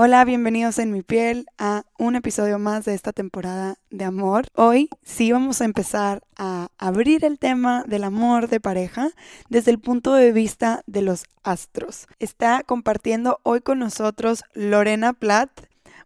Hola, bienvenidos en mi piel a un episodio más de esta temporada de amor. Hoy sí vamos a empezar a abrir el tema del amor de pareja desde el punto de vista de los astros. Está compartiendo hoy con nosotros Lorena Platt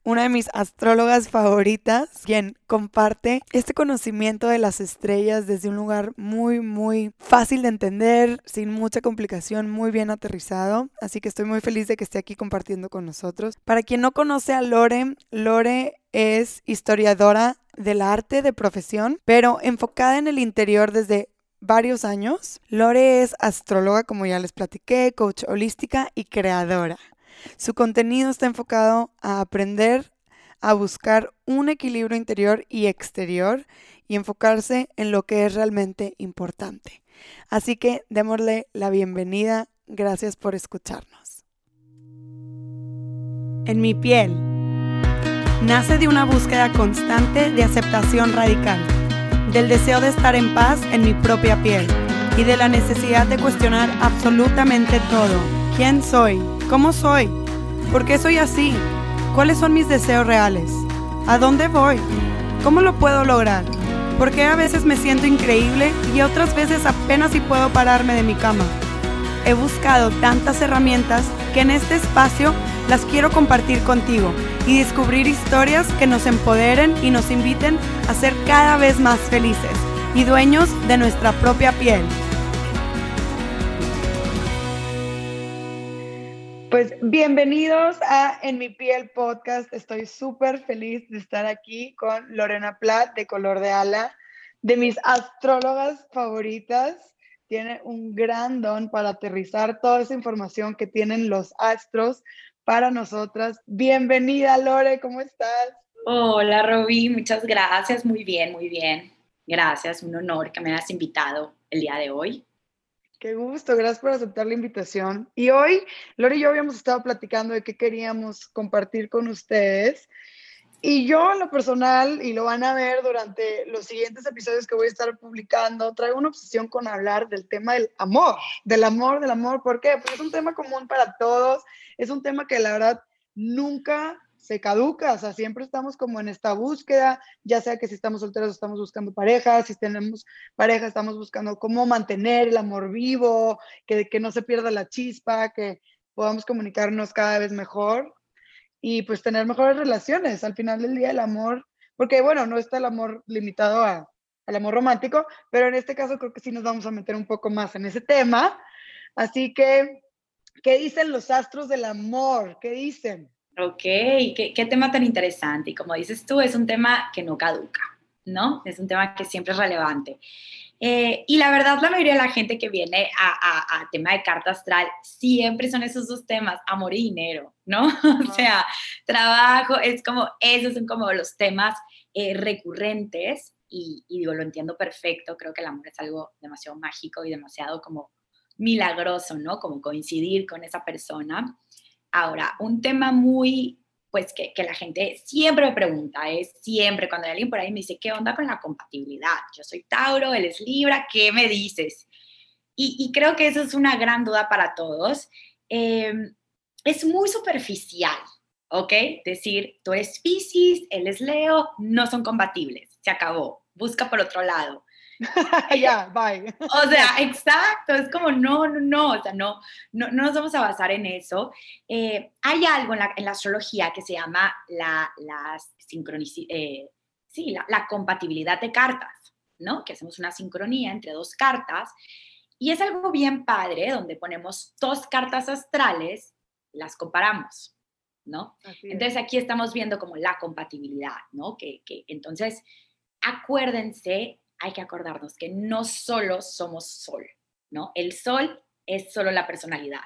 una de mis astrólogas favoritas, quien comparte este conocimiento de las estrellas desde un lugar muy, muy fácil de entender, sin mucha complicación, muy bien aterrizado. Así que estoy muy feliz de que esté aquí compartiendo con nosotros. Para quien no conoce a Lore, Lore es historiadora del arte de profesión, pero enfocada en el interior desde varios años. Lore es astróloga, como ya les platiqué, coach holística y creadora. Su contenido está enfocado a aprender a buscar un equilibrio interior y exterior y enfocarse en lo que es realmente importante. Así que démosle la bienvenida. Gracias por escucharnos. En mi piel nace de una búsqueda constante de aceptación radical, del deseo de estar en paz en mi propia piel y de la necesidad de cuestionar absolutamente todo. ¿Quién soy? ¿Cómo soy? ¿Por qué soy así? ¿Cuáles son mis deseos reales? ¿A dónde voy? ¿Cómo lo puedo lograr? ¿Por qué a veces me siento increíble y otras veces apenas si puedo pararme de mi cama? He buscado tantas herramientas que en este espacio las quiero compartir contigo y descubrir historias que nos empoderen y nos inviten a ser cada vez más felices y dueños de nuestra propia piel. Pues bienvenidos a En mi piel podcast. Estoy súper feliz de estar aquí con Lorena Platt de Color de Ala, de mis astrólogas favoritas. Tiene un gran don para aterrizar toda esa información que tienen los astros para nosotras. Bienvenida, Lore, ¿cómo estás? Hola, Roby, muchas gracias. Muy bien, muy bien. Gracias, un honor que me hayas invitado el día de hoy. Qué gusto, gracias por aceptar la invitación. Y hoy, Lori y yo habíamos estado platicando de qué queríamos compartir con ustedes. Y yo, en lo personal, y lo van a ver durante los siguientes episodios que voy a estar publicando, traigo una obsesión con hablar del tema del amor, del amor, del amor. ¿Por qué? Porque es un tema común para todos, es un tema que la verdad nunca se caduca, o sea, siempre estamos como en esta búsqueda, ya sea que si estamos solteros estamos buscando pareja, si tenemos pareja estamos buscando cómo mantener el amor vivo, que, que no se pierda la chispa, que podamos comunicarnos cada vez mejor y pues tener mejores relaciones. Al final del día el amor, porque bueno, no está el amor limitado a, al amor romántico, pero en este caso creo que sí nos vamos a meter un poco más en ese tema. Así que, ¿qué dicen los astros del amor? ¿Qué dicen? Ok, ¿Qué, qué, tema tan interesante. Y como dices tú, es un tema que no caduca, ¿no? Es un tema que siempre es relevante. Eh, y la verdad, la mayoría de la gente que viene a, a, tema de carta astral siempre son esos dos temas, amor y dinero, ¿no? O sea, trabajo, es como, esos son como los temas eh, recurrentes y, y digo, lo entiendo perfecto, creo que el amor es algo demasiado mágico y demasiado como milagroso, ¿no? Como coincidir con esa persona. Ahora, un tema muy, pues que, la gente siempre me pregunta, es siempre cuando hay alguien por ahí me dice, ¿qué onda con la compatibilidad? Yo soy Tauro, él es Libra, ¿qué me dices? Y, creo que eso es una gran duda para todos. Em, es muy superficial, ¿ok? Decir, tú eres Pisces, él es Leo, no son compatibles, se acabó, busca por otro lado. ya, bye. O sea, exacto, es como no, no, no, o sea, no, no, nos vamos a basar en eso. Eh, hay algo en la, en la, astrología que se llama la, la eh, sí, la, compatibilidad de cartas, ¿no? Que hacemos una sincronía entre dos cartas y es algo bien padre donde ponemos dos cartas astrales, las comparamos, ¿no? Entonces aquí estamos viendo como la compatibilidad, ¿no? Que, que entonces acuérdense hay que acordarnos que no solo somos sol, ¿no? El sol es solo la personalidad.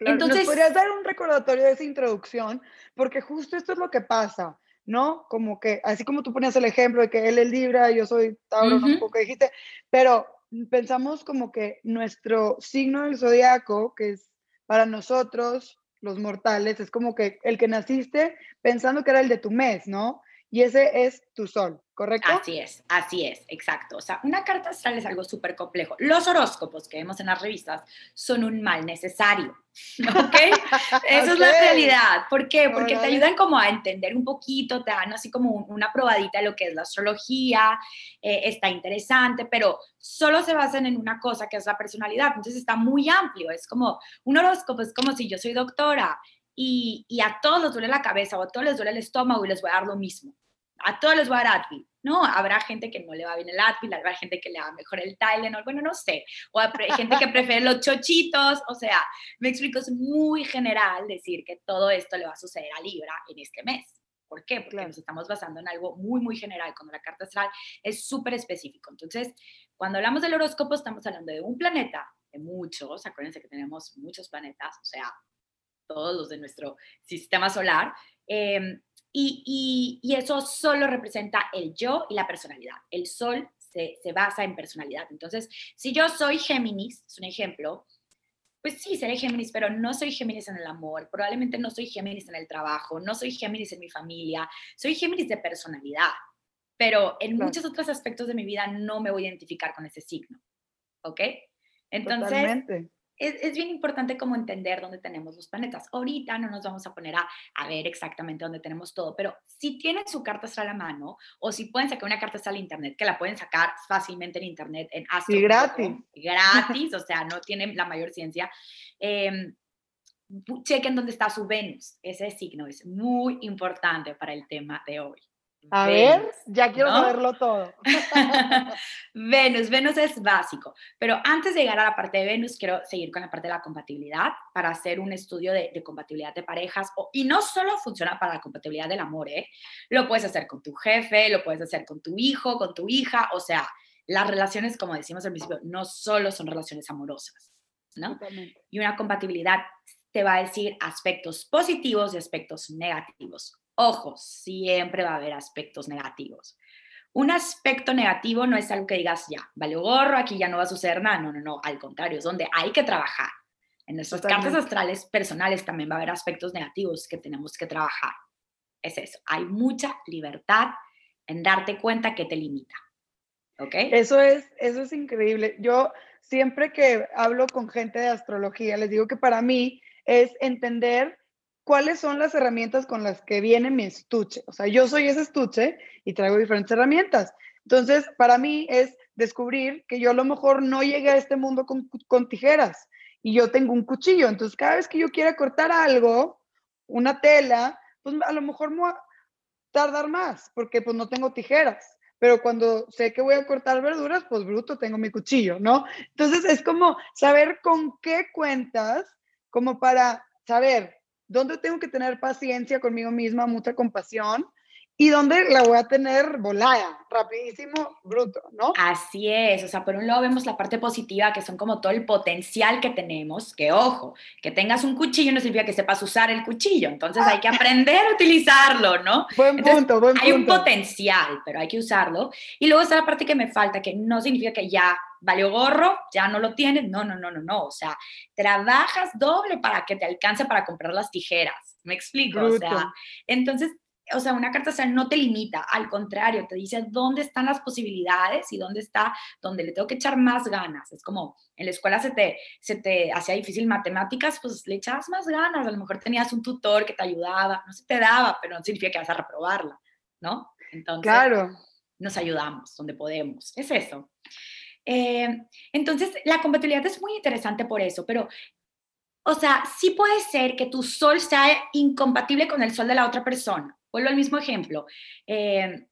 Entonces, ¿nos podrías dar un recordatorio de esa introducción? Porque justo esto es lo que pasa, ¿no? Como que, así como tú ponías el ejemplo de que él es Libra, yo soy Tauro, no sé que dijiste, pero pensamos como que nuestro signo del zodiaco, que es para nosotros, los mortales, es como que el que naciste pensando que era el de tu mes, ¿no? Y ese es tu sol, ¿correcto? Así es, así es, exacto. O sea, una carta astral es algo súper complejo. Los horóscopos que vemos en las revistas son un mal necesario, ¿ok? Esa es la realidad. ¿Por qué? Porque te ayudan como a entender un poquito, te dan así como una probadita de lo que es la astrología, eh, está interesante, pero solo se basan en una cosa que es la personalidad. Entonces está muy amplio. Es como, un horóscopo es como si yo soy doctora y, a todos les duele la cabeza o a todos les duele el estómago y les voy a dar lo mismo. A todos les voy a dar Advil, ¿no? Habrá gente que no le va bien el Advil, habrá gente que le va mejor el Tylenol, bueno, no sé. O hay gente que prefiere los chochitos, o sea, me explico, es muy general decir que todo esto le va a suceder a Libra en este mes. ¿Por qué? Porque nos estamos basando en algo muy, muy general, cuando la carta astral es súper específico. Entonces, cuando hablamos del horóscopo, estamos hablando de un planeta, de muchos, acuérdense que tenemos muchos planetas, o sea, todos los de nuestro sistema solar. Em, y, y, eso solo representa el yo y la personalidad. El sol se, se, basa en personalidad. Entonces, si yo soy Géminis, es un ejemplo, pues sí, seré Géminis, pero no soy Géminis en el amor, probablemente no soy Géminis en el trabajo, no soy Géminis en mi familia, soy Géminis de personalidad, pero en muchos otros aspectos de mi vida no me voy a identificar con ese signo. ¿Ok? Entonces, es, bien importante como entender dónde tenemos los planetas. Ahorita no nos vamos a poner a, a, ver exactamente dónde tenemos todo, pero si tienen su carta astral a la mano o si pueden sacar una carta astral internet, que la pueden sacar fácilmente en internet, en astro. Y gratis. Gratis, o sea, no tienen la mayor ciencia. Eh, chequen dónde está su Venus. Ese signo es muy importante para el tema de hoy. A ver, ya quiero saberlo todo. Venus, Venus es básico, pero antes de llegar a la parte de Venus, quiero seguir con la parte de la compatibilidad para hacer un estudio de, compatibilidad de parejas. y no solo funciona para la compatibilidad del amor, ¿eh? lo puedes hacer con tu jefe, lo puedes hacer con tu hijo, con tu hija, o sea, las relaciones, como decimos al principio, no solo son relaciones amorosas, ¿no? Y una compatibilidad te va a decir aspectos positivos y aspectos negativos. Ojo, siempre va a haber aspectos negativos. Un aspecto negativo no es algo que digas, ya, vale gorro, aquí ya no va a suceder nada. No, no, no, al contrario, es donde hay que trabajar. En nuestras cartas astrales personales también va a haber aspectos negativos que tenemos que trabajar. Es eso, hay mucha libertad en darte cuenta que te limita. ¿Ok? Eso es, eso es increíble. Yo siempre que hablo con gente de astrología, les digo que para mí es entender cuáles son las herramientas con las que viene mi estuche. O sea, yo soy ese estuche y traigo diferentes herramientas. Entonces, para mí es descubrir que yo a lo mejor no llegué a este mundo con, tijeras y yo tengo un cuchillo. Entonces, cada vez que yo quiera cortar algo, una tela, pues a lo mejor me va a tardar más porque pues no tengo tijeras. Pero cuando sé que voy a cortar verduras, pues bruto, tengo mi cuchillo, ¿no? Entonces, es como saber con qué cuentas, como para saber dónde tengo que tener paciencia conmigo misma, mucha compasión y dónde la voy a tener volada, rapidísimo, bruto, ¿no? Así es, o sea, por un lado vemos la parte positiva, que son como todo el potencial que tenemos, que ojo, que tengas un cuchillo no significa que sepas usar el cuchillo, entonces hay que aprender a utilizarlo, ¿no? Buen punto, buen punto. Hay un potencial, pero hay que usarlo. Y luego está la parte que me falta, que no significa que ya valió gorro, ya no lo tienes, no, no, no, no, no, o sea, trabajas doble para que te alcance para comprar las tijeras, me explico, o sea, entonces o sea, una carta astral no te limita, al contrario, te dice dónde están las posibilidades y dónde está, donde le tengo que echar más ganas. Es como en la escuela se te, se te hacía difícil matemáticas, pues le echabas más ganas, a lo mejor tenías un tutor que te ayudaba, no se te daba, pero no significa que vas a reprobarla, ¿no? Entonces, claro. nos ayudamos donde podemos, es eso. Eh, entonces, la compatibilidad es muy interesante por eso, pero o sea, sí puede ser que tu sol sea incompatible con el sol de la otra persona. Vuelvo al mismo ejemplo. Eh,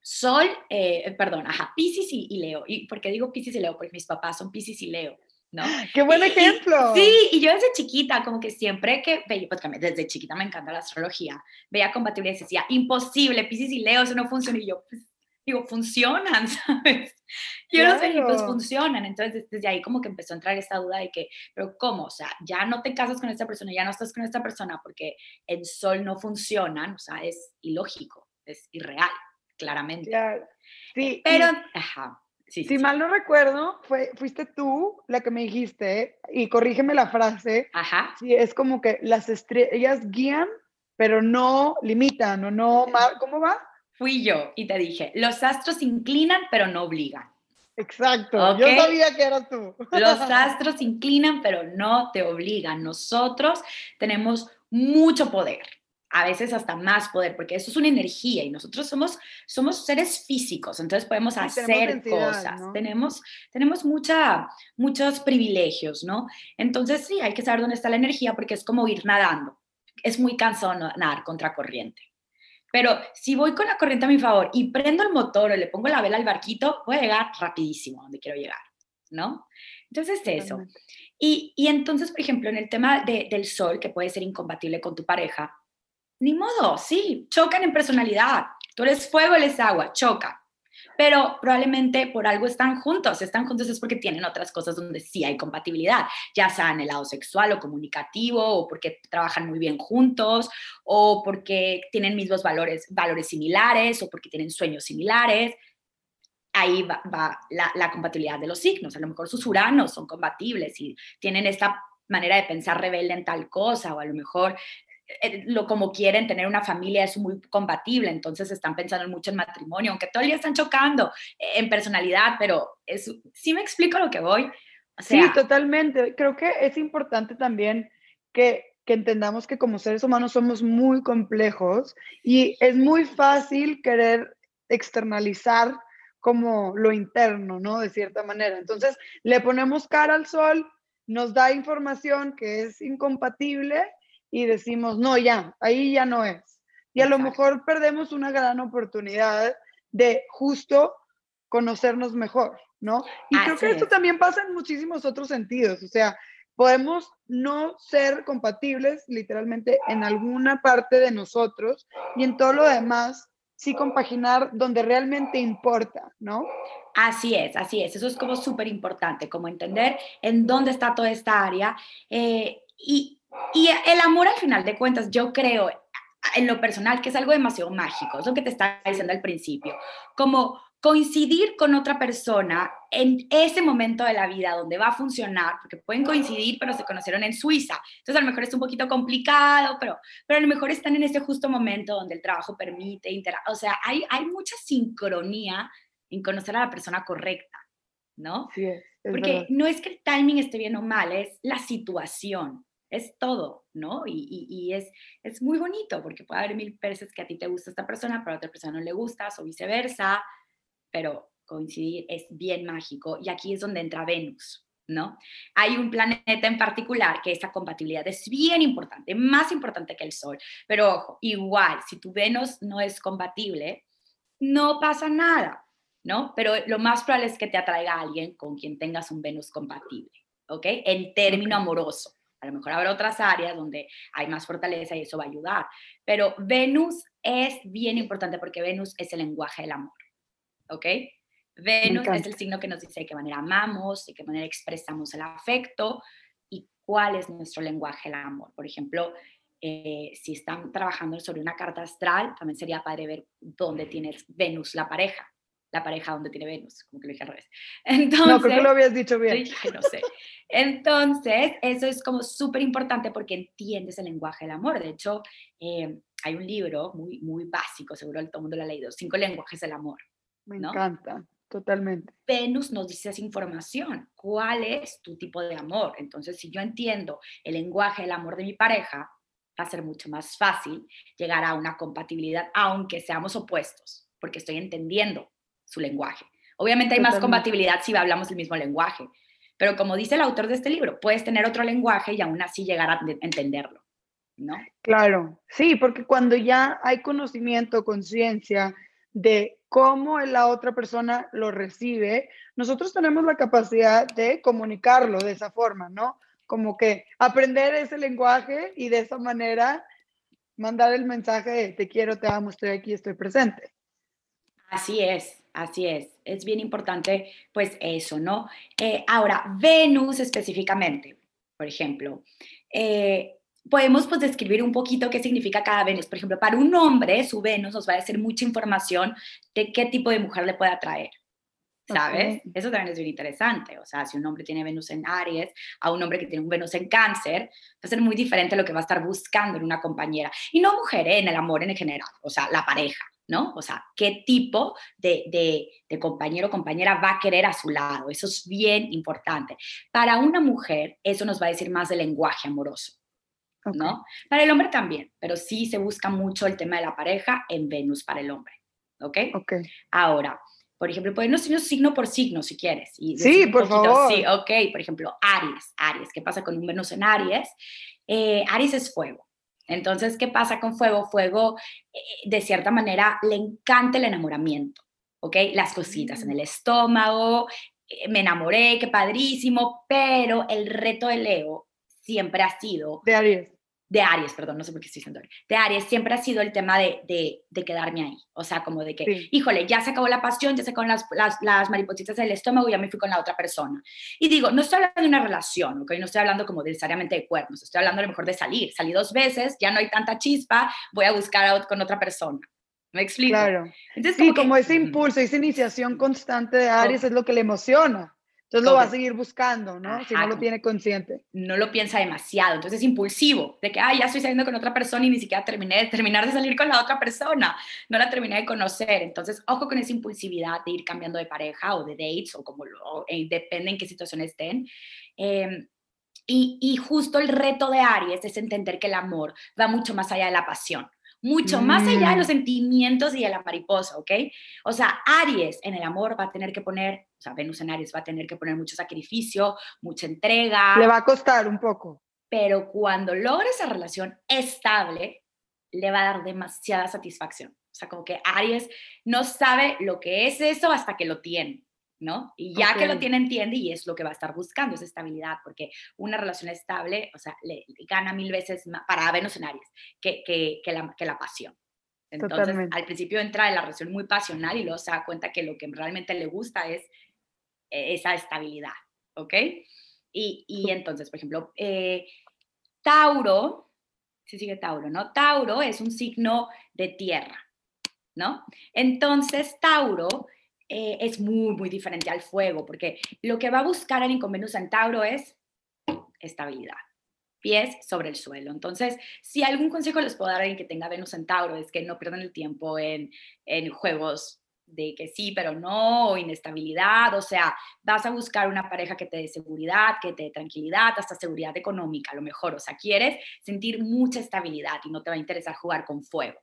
sol, eh, perdón, ajá, Pisces y, Leo. ¿Y por qué digo Pisces y Leo? Porque mis papás son Pisces y Leo. ¿no? ¡Qué buen ejemplo! sí, y yo desde chiquita, como que siempre que veía, pues desde chiquita me encanta la astrología, veía compatibilidad y decía, imposible, Pisces y Leo, eso no funciona. Y yo, pues, digo, funcionan, ¿sabes? Yo no sé, pues funcionan. Entonces, desde ahí como que empezó a entrar esta duda de que, pero ¿cómo? O sea, ya no te casas con esta persona, ya no estás con esta persona porque el sol no funcionan, o sea, es ilógico, es irreal, claramente. Sí, pero, ajá. Sí, si mal no recuerdo, fue, fuiste tú la que me dijiste, y corrígeme la frase, Ajá. Sí, es como que las estrellas guían pero no limitan o no, ¿cómo va? Fui yo y te dije, los astros inclinan, pero no obligan. Exacto, yo sabía que eras tú. Los astros inclinan, pero no te obligan. Nosotros tenemos mucho poder a veces hasta más poder, porque eso es una energía y nosotros somos, somos seres físicos, entonces podemos hacer cosas, tenemos, tenemos mucha, muchos privilegios, ¿no? Entonces sí, hay que saber dónde está la energía porque es como ir nadando, es muy cansado nadar contra corriente. Pero si voy con la corriente a mi favor y prendo el motor o le pongo la vela al barquito, voy a llegar rapidísimo a donde quiero llegar, ¿no? Entonces eso. Y, y, entonces, por ejemplo, en el tema del sol, que puede ser incompatible con tu pareja, ni modo, sí, chocan en personalidad. Tú eres fuego, él es agua, choca. Pero probablemente por algo están juntos. Están juntos es porque tienen otras cosas donde sí hay compatibilidad, ya sea en el lado sexual o comunicativo, o porque trabajan muy bien juntos, o porque tienen mismos valores, valores similares, o porque tienen sueños similares. Ahí va, la, la compatibilidad de los signos. A lo mejor sus uranos son compatibles y tienen esta manera de pensar rebelde en tal cosa, o a lo mejor lo como quieren tener una familia es muy compatible, entonces están pensando mucho en matrimonio, aunque todo el día están chocando eh, en personalidad, pero es, sí me explico lo que voy. sí, totalmente. Creo que es importante también que, que entendamos que como seres humanos somos muy complejos y es muy fácil querer externalizar como lo interno, ¿no? De cierta manera. Entonces, le ponemos cara al sol, nos da información que es incompatible y decimos, no, ya, ahí ya no es. Y a lo mejor perdemos una gran oportunidad de justo conocernos mejor, ¿no? Y creo que esto también pasa en muchísimos otros sentidos, o sea, podemos no ser compatibles literalmente en alguna parte de nosotros y en todo lo demás sí compaginar donde realmente importa, ¿no? Así es, así es. Eso es como súper importante, como entender en dónde está toda esta área. Eh, y, y el amor al final de cuentas, yo creo en lo personal que es algo demasiado mágico, es lo que te estaba diciendo al principio, como coincidir con otra persona en ese momento de la vida donde va a funcionar, porque pueden coincidir, pero se conocieron en Suiza, entonces a lo mejor es un poquito complicado, pero, pero a lo mejor están en ese justo momento donde el trabajo permite, o sea, hay, hay mucha sincronía en conocer a la persona correcta, ¿no? Sí, es, porque no es que el timing esté bien o mal, es la situación es todo, ¿no? Y, es, es muy bonito porque puede haber mil veces que a ti te gusta esta persona, pero a otra persona no le gustas o viceversa, pero coincidir es bien mágico y aquí es donde entra Venus, ¿no? Hay un planeta en particular que esa compatibilidad es bien importante, más importante que el Sol, pero ojo, igual, si tu Venus no es compatible, no pasa nada, ¿no? Pero lo más probable es que te atraiga a alguien con quien tengas un Venus compatible, ¿ok? En término amoroso. A lo mejor habrá otras áreas donde hay más fortaleza y eso va a ayudar. Pero Venus es bien importante porque Venus es el lenguaje del amor. ¿Ok? Venus es el signo que nos dice de qué manera amamos, de qué manera expresamos el afecto y cuál es nuestro lenguaje del amor. Por ejemplo, eh, si están trabajando sobre una carta astral, también sería padre ver dónde tienes Venus, la pareja la pareja donde tiene Venus, como que lo dije al revés. Entonces, no, creo que lo habías dicho bien. no sé. Entonces, eso es como súper importante porque entiendes el lenguaje del amor. De hecho, eh, hay un libro muy, muy básico, seguro todo el mundo lo ha leído, Cinco lenguajes del amor. Me encanta, totalmente. Venus nos dice esa información, cuál es tu tipo de amor. Entonces, si yo entiendo el lenguaje del amor de mi pareja, va a ser mucho más fácil llegar a una compatibilidad, aunque seamos opuestos, porque estoy entendiendo su lenguaje. Obviamente hay más compatibilidad si hablamos el mismo lenguaje, pero como dice el autor de este libro, puedes tener otro lenguaje y aún así llegar a entenderlo, ¿no? Claro, sí, porque cuando ya hay conocimiento, conciencia de cómo la otra persona lo recibe, nosotros tenemos la capacidad de comunicarlo de esa forma, ¿no? Como que aprender ese lenguaje y de esa manera mandar el mensaje de te quiero, te amo, estoy aquí, estoy presente. Así es, Así es, es bien importante pues eso, ¿no? Eh, ahora, Venus específicamente, por ejemplo, eh, podemos pues describir un poquito qué significa cada Venus. Por ejemplo, para un hombre, su Venus nos va a decir mucha información de qué tipo de mujer le puede atraer, ¿sabes? Eso también es bien interesante. O sea, si un hombre tiene Venus en Aries a un hombre que tiene un Venus en Cáncer, va a ser muy diferente lo que va a estar buscando en una compañera. Y no mujer, ¿eh? en el amor en general, o sea, la pareja, ¿no? O sea, qué tipo de, de, de compañero o compañera va a querer a su lado. Eso es bien importante. Para una mujer, eso nos va a decir más del lenguaje amoroso. ¿no? Para el hombre también, pero sí se busca mucho el tema de la pareja en Venus para el hombre, ¿ok? Ok. Ahora, por ejemplo, podemos irnos signo por signo si quieres. Y sí, por favor. Sí, ok. Por ejemplo, Aries. Aries, ¿qué pasa con un Venus en Aries? Eh, Aries es fuego. Entonces, ¿qué pasa con fuego? Fuego, eh, de cierta manera, le encanta el enamoramiento, ¿ok? Las cositas en mm. el estómago, eh, me enamoré, qué padrísimo, pero el reto de Leo siempre ha sido... De Aries de Aries, perdón, no sé por qué estoy diciendo de Aries, siempre ha sido el tema de, de, quedarme ahí. O sea, como de que, híjole, ya se acabó la pasión, ya se acabaron las, las, las, maripositas del estómago ya me fui con la otra persona. Y digo, no estoy hablando de una relación, ¿ok? No estoy hablando como necesariamente de cuernos, estoy hablando a lo mejor de salir. Salí dos veces, ya no hay tanta chispa, voy a buscar con otra persona. ¿Me explico? Claro. Entonces, sí, como, ese impulso, esa iniciación constante de Aries es lo que le emociona. Entonces lo va a seguir buscando, ¿no? si no lo tiene consciente. No lo piensa demasiado, entonces es impulsivo, de que, ay, ya estoy saliendo con otra persona y ni siquiera terminé de terminar de salir con la otra persona, no la terminé de conocer. Entonces, ojo con esa impulsividad de ir cambiando de pareja o de dates o como, lo, eh, depende en qué situación estén. Em, y, y justo el reto de Aries es entender que el amor va mucho más allá de la pasión mucho más allá de los mm. sentimientos y de la mariposa, ¿ok? O sea, Aries en el amor va a tener que poner, o sea, Venus en Aries va a tener que poner mucho sacrificio, mucha entrega. Le va a costar un poco. Pero cuando logra esa relación estable, le va a dar demasiada satisfacción. O sea, como que Aries no sabe lo que es eso hasta que lo tiene. ¿No? Y ya que lo tiene, entiende y es lo que va a estar buscando, esa estabilidad, porque una relación estable, o sea, le, gana mil veces más, para Venus en Aries que, que, que, la, que la pasión. Entonces, al principio entra en la relación muy pasional y luego se da cuenta que lo que realmente le gusta es eh, esa estabilidad, ¿ok? Y, y entonces, por ejemplo, eh, Tauro, se sigue Tauro, ¿no? Tauro es un signo de tierra, ¿no? Entonces, Tauro eh, es muy, muy diferente al fuego, porque lo que va a buscar el inconveniente Centauro es estabilidad, pies sobre el suelo. Entonces, si algún consejo les puedo dar a alguien que tenga Venus Centauro es que no pierdan el tiempo en, en juegos de que sí, pero no, o inestabilidad, o sea, vas a buscar una pareja que te dé seguridad, que te dé tranquilidad, hasta seguridad económica, a lo mejor, o sea, quieres sentir mucha estabilidad y no te va a interesar jugar con fuego.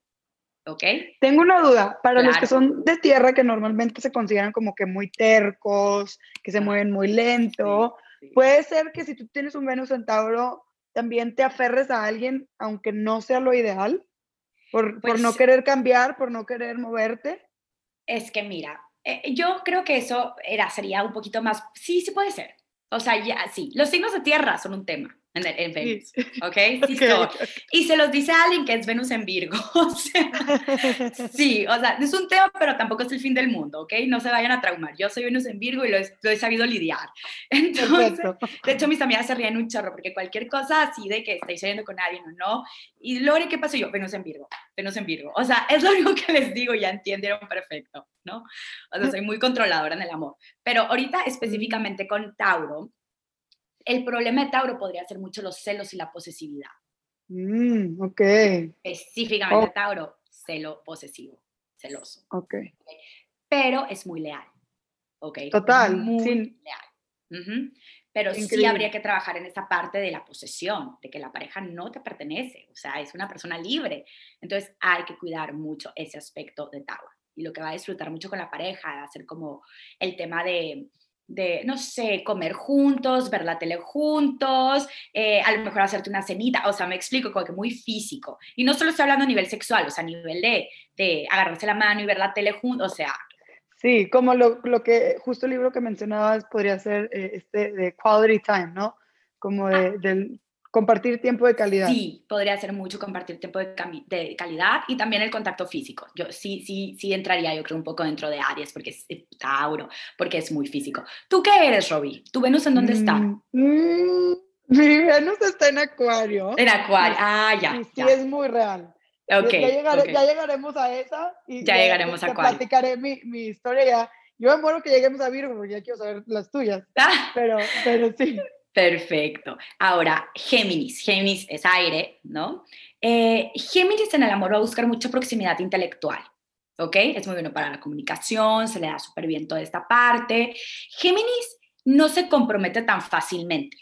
¿Ok? Tengo una duda, para los que son de tierra, que normalmente se consideran como que muy tercos, que se mueven muy lento, puede ser que si tú tienes un Venus Centauro, también te aferres a alguien, aunque no sea lo ideal, por, por no pues querer cambiar, por no querer moverte. Es que mira, eh, yo creo que eso era, sería un poquito más, sí, sí puede ser. O sea, ya, sí, los signos de tierra son un tema en, Venus, ¿ok? Y se los dice a alguien que es Venus en Virgo, o sea, sí, o sea, es un tema, pero tampoco es el fin del mundo, ¿ok? No se vayan a traumar, yo soy Venus en Virgo y lo he, sabido lidiar. Entonces, de hecho, mis amigas se ríen un chorro, porque cualquier cosa así de que estáis saliendo con alguien o no, y luego, ¿qué pasó yo? Venus en Virgo, Venus en Virgo, o sea, es lo único que les digo, ya entendieron perfecto, ¿no? O sea, soy muy controladora en el amor, pero ahorita específicamente con Tauro, el problema de Tauro podría ser mucho los celos y la posesividad. Mm, ok. Específicamente oh. Tauro, celo posesivo, celoso. Ok. Pero es muy leal. Ok. Total. Muy leal. Pero sí habría que trabajar en esa parte de la posesión, de que la pareja no te pertenece, o sea, es una persona libre. Entonces hay que cuidar mucho ese aspecto de Tauro. Y lo que va a disfrutar mucho con la pareja, va a ser como el tema de, de, no sé, comer juntos, ver la tele juntos, eh, a lo mejor hacerte una cenita, o sea, me explico, como que muy físico. Y no solo estoy hablando a nivel sexual, o sea, a nivel de, de agarrarse la mano y ver la tele juntos, o sea. Sí, como lo, lo, que, justo el libro que mencionabas podría ser eh, este de quality time, ¿no? Como de, ah. del Compartir tiempo de calidad. Sí, podría ser mucho compartir tiempo de, de, calidad y también el contacto físico. Yo sí, sí, sí entraría, yo creo, un poco dentro de Aries, porque es Tauro, porque es muy físico. ¿Tú qué eres, Robbie? ¿Tu Venus en dónde está? Mm, mm, mi Venus está en Acuario. En Acuario, ah, ya. sí, es muy real. Okay, ya, ya, llegaremos a esa y ya llegaremos a Acuario. platicaré mi, mi historia ya Yo me muero que lleguemos a Virgo porque ya quiero saber las tuyas. Ah. Pero, pero sí. Perfecto. Ahora, Géminis. Géminis es aire, ¿no? Eh, Géminis en el amor va a buscar mucha proximidad intelectual. ¿Ok? Es muy bueno para la comunicación, se le da súper bien toda esta parte. Géminis no se compromete tan fácilmente.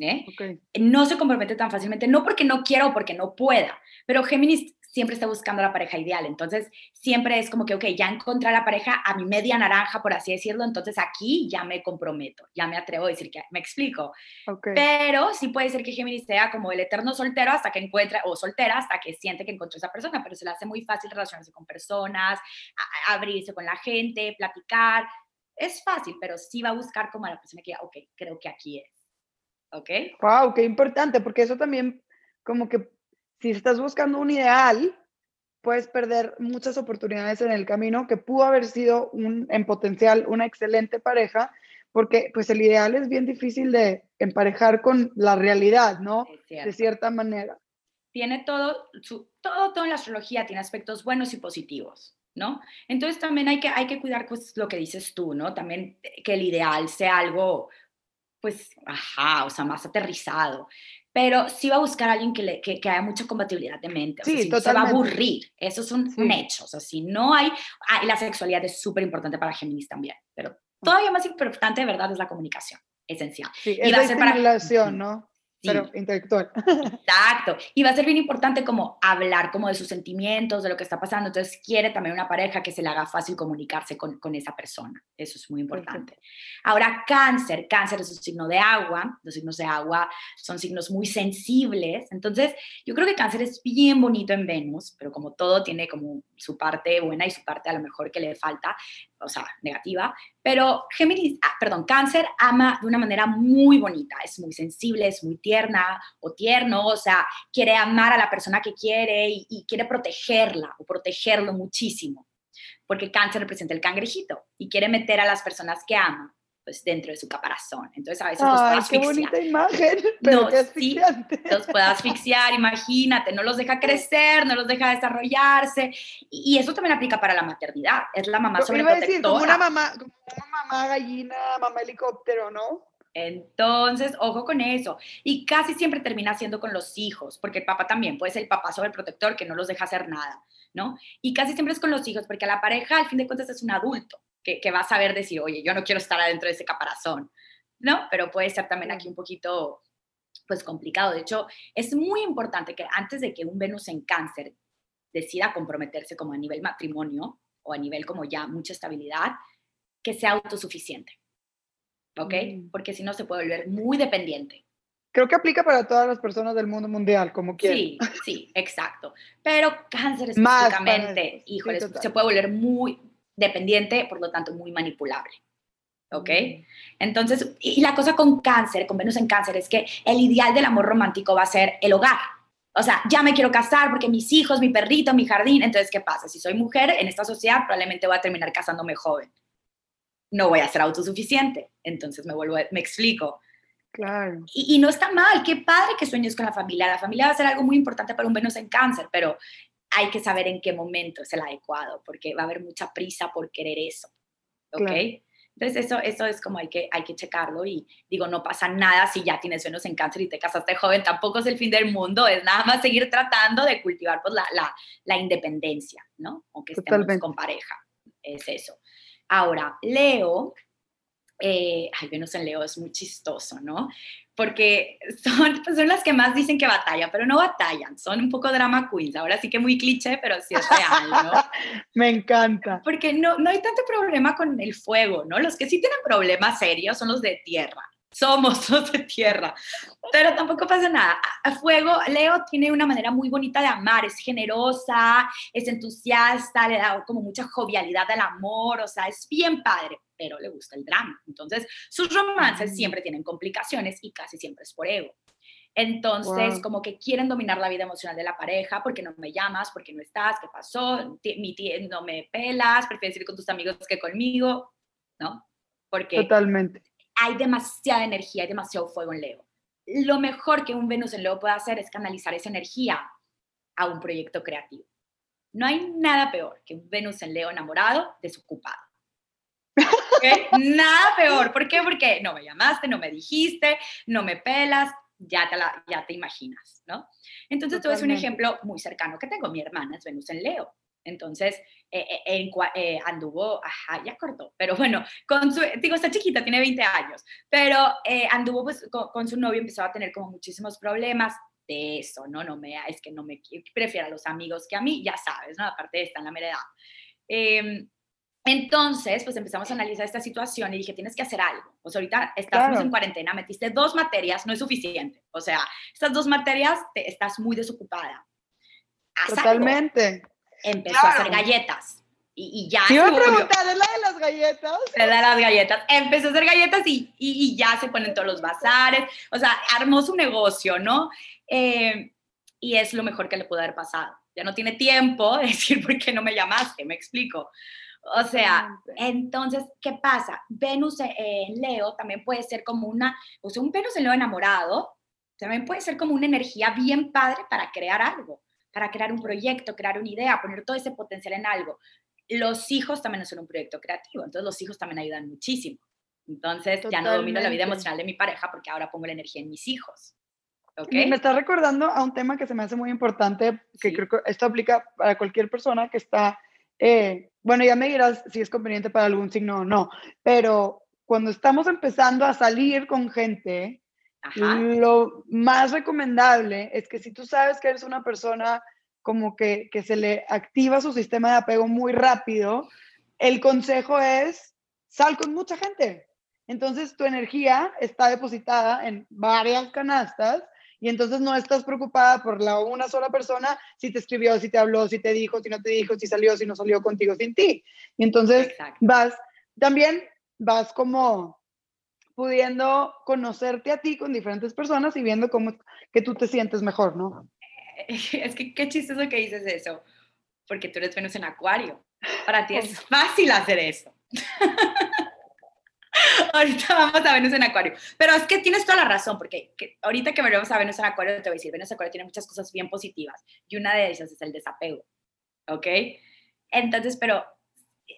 ¿eh? Okay. No se compromete tan fácilmente, no porque no quiera o porque no pueda, pero Géminis siempre está buscando la pareja ideal. Entonces, siempre es como que, ok, ya encontré la pareja a mi media naranja, por así decirlo, entonces aquí ya me comprometo, ya me atrevo a decir que me explico. Okay. Pero sí puede ser que Géminis sea como el eterno soltero hasta que encuentre, o soltera hasta que siente que encontró esa persona, pero se le hace muy fácil relacionarse con personas, a, a abrirse con la gente, platicar. Es fácil, pero sí va a buscar como a la persona que, ok, creo que aquí es. ¿Ok? Wow, qué importante, porque eso también como que si estás buscando un ideal, puedes perder muchas oportunidades en el camino que pudo haber sido un, en potencial una excelente pareja, porque pues el ideal es bien difícil de emparejar con la realidad, ¿no? De cierta manera. Tiene todo, su, todo, todo en la astrología tiene aspectos buenos y positivos, ¿no? Entonces también hay que, hay que cuidar pues, lo que dices tú, ¿no? También que el ideal sea algo, pues, ajá, o sea, más aterrizado pero sí va a buscar a alguien que, le, que, que haya mucha compatibilidad de mente. O sí, sea, si totalmente. se va a aburrir. Eso es un, sí. un, hecho. O sea, si no hay... Ah, y la sexualidad es súper importante para Géminis también. Pero todavía más importante, de verdad, es la comunicación. Esencial. Sí, y es va a ser para... ¿no? Sí. pero intelectual. Exacto. Y va a ser bien importante como hablar como de sus sentimientos, de lo que está pasando. Entonces quiere también una pareja que se le haga fácil comunicarse con, con esa persona. Eso es muy importante. Ahora, cáncer. Cáncer es un signo de agua. Los signos de agua son signos muy sensibles. Entonces, yo creo que cáncer es bien bonito en Venus, pero como todo tiene como su parte buena y su parte a lo mejor que le falta, o sea, negativa. Pero Géminis, ah, perdón, cáncer ama de una manera muy bonita. Es muy sensible, es muy tierna o tierno, o sea, quiere amar a la persona que quiere y, y, quiere protegerla o protegerlo muchísimo, porque cáncer representa el cangrejito y quiere meter a las personas que ama pues dentro de su caparazón. Entonces a veces Ay, los puede asfixiar. qué bonita imagen, pero no, qué sí, los puede asfixiar, imagínate, no los deja crecer, no los deja desarrollarse y, y eso también aplica para la maternidad. Es la mamá sobreprotectora. Como una mamá, como una mamá gallina, mamá helicóptero, ¿no? Entonces, ojo con eso. Y casi siempre termina siendo con los hijos, porque el papá también puede ser el papá sobreprotector que no los deja hacer nada, ¿no? Y casi siempre es con los hijos, porque la pareja, al fin de cuentas, es un adulto que, que va a saber decir, oye, yo no quiero estar adentro de ese caparazón, ¿no? Pero puede ser también aquí un poquito, pues, complicado. De hecho, es muy importante que antes de que un Venus en cáncer decida comprometerse como a nivel matrimonio o a nivel como ya mucha estabilidad, que sea autosuficiente. ¿ok? Mm. Porque si no se puede volver muy dependiente. Creo que aplica para todas las personas del mundo mundial, como quieran. Sí, sí, exacto. Pero cáncer específicamente, híjole, sí, se puede volver muy dependiente, por lo tanto muy manipulable. ¿Ok? Mm. Entonces, y la cosa con cáncer, con Venus en cáncer, es que el ideal del amor romántico va a ser el hogar. O sea, ya me quiero casar porque mis hijos, mi perrito, mi jardín. Entonces, ¿qué pasa? Si soy mujer en esta sociedad, probablemente voy a terminar casándome joven no voy a ser autosuficiente. Entonces me vuelvo, me explico. Claro. Y, y, no está mal, qué padre que sueñes con la familia. La familia va a ser algo muy importante para un Venus en cáncer, pero hay que saber en qué momento es el adecuado, porque va a haber mucha prisa por querer eso. ¿Ok? Claro. Entonces eso, eso es como hay que, hay que checarlo y digo, no pasa nada si ya tienes Venus en cáncer y te casaste joven, tampoco es el fin del mundo, es nada más seguir tratando de cultivar pues, la, la, la independencia, ¿no? Aunque estemos Totalmente. con pareja, es eso. Ahora, Leo, eh, ay, Venus en Leo es muy chistoso, ¿no? Porque son, pues son las que más dicen que batallan, pero no batallan, son un poco drama queens. Ahora sí que muy cliché, pero sí es real, ¿no? Me encanta. Porque no, no hay tanto problema con el fuego, ¿no? Los que sí tienen problemas serios son los de tierra. Somos los de tierra, pero tampoco pasa nada. A fuego, Leo tiene una manera muy bonita de amar, es generosa, es entusiasta, le da como mucha jovialidad al amor, o sea, es bien padre, pero le gusta el drama. Entonces, sus romances siempre tienen complicaciones y casi siempre es por ego. Entonces, wow. como que quieren dominar la vida emocional de la pareja, porque no me llamas, porque no estás, qué pasó, mi tía, no me pelas, prefieres ir con tus amigos que conmigo, ¿no? Porque Totalmente hay demasiada energía, hay demasiado fuego en Leo. Lo mejor que un Venus en Leo puede hacer es canalizar esa energía a un proyecto creativo. No hay nada peor que un Venus en Leo enamorado, desocupado. Nada peor. ¿Por qué? Porque no me llamaste, no me dijiste, no me pelas, ya te, la, ya te imaginas, ¿no? Entonces, tú es un ejemplo muy cercano que tengo. Mi hermana es Venus en Leo. Entonces, eh, eh, eh, anduvo, ajá, ya cortó, pero bueno, con su, digo, está chiquita, tiene 20 años, pero anduvo pues con, su novio, empezó a tener como muchísimos problemas de eso, ¿no? No me, es que no me, prefiero a los amigos que a mí, ya sabes, ¿no? Aparte de estar en la mera edad. Entonces, pues empezamos a analizar esta situación y dije, tienes que hacer algo. Pues ahorita estamos en cuarentena, metiste dos materias, no es suficiente. O sea, estas dos materias te, estás muy desocupada. Totalmente. Empezó a hacer galletas. Y, y ya. Te iba a preguntar, ¿es la de las galletas? Es la de las galletas. Empezó a hacer galletas y, y, ya se ponen todos los bazares. O sea, armó su negocio, ¿no? Eh, y es lo mejor que le pudo haber pasado. Ya no tiene tiempo de decir por qué no me llamaste, me explico. O sea, entonces, ¿qué pasa? Venus en Leo también puede ser como una, o sea, un Venus en Leo enamorado, también puede ser como una energía bien padre para crear algo, para crear un proyecto, crear una idea, poner todo ese potencial en algo. Los hijos también son un proyecto creativo, entonces los hijos también ayudan muchísimo. Entonces, ya no domino la vida emocional de mi pareja porque ahora pongo la energía en mis hijos. ¿Okay? Me está recordando a un tema que se me hace muy importante, que creo que esto aplica para cualquier persona que está eh, bueno, ya me dirás si es conveniente para algún signo o no, pero cuando estamos empezando a salir con gente, lo más recomendable es que si tú sabes que eres una persona como que, que se le activa su sistema de apego muy rápido, el consejo es sal con mucha gente. Entonces tu energía está depositada en varias canastas y entonces no estás preocupada por la una sola persona si te escribió, si te habló, si te dijo, si no te dijo, si salió, si no salió contigo sin ti. Y entonces vas, también vas como pudiendo conocerte a ti con diferentes personas y viendo cómo que tú te sientes mejor, ¿no? Es que qué chistoso que dices eso, porque tú eres Venus en Acuario. Para ti es fácil hacer eso. ahorita vamos a Venus en Acuario. Pero es que tienes toda la razón, porque ahorita que veremos a Venus en Acuario, te voy a decir, Venus en Acuario tiene muchas cosas bien positivas y una de esas es el desapego. ¿Ok? Entonces, pero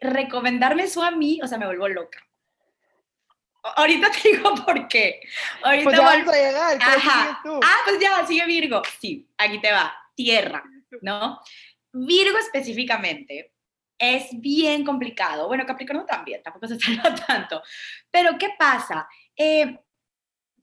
recomendarme eso a mí, o sea, me vuelvo loca. Ahorita te digo por qué. Ahorita pues ya vamos a llegar. Ajá. Ah, pues ya, sigue Virgo. Sí, aquí te va. Tierra, ¿no? Virgo específicamente es bien complicado. Bueno, Capricornio también, tampoco se salva tanto. Pero ¿qué pasa? Eh,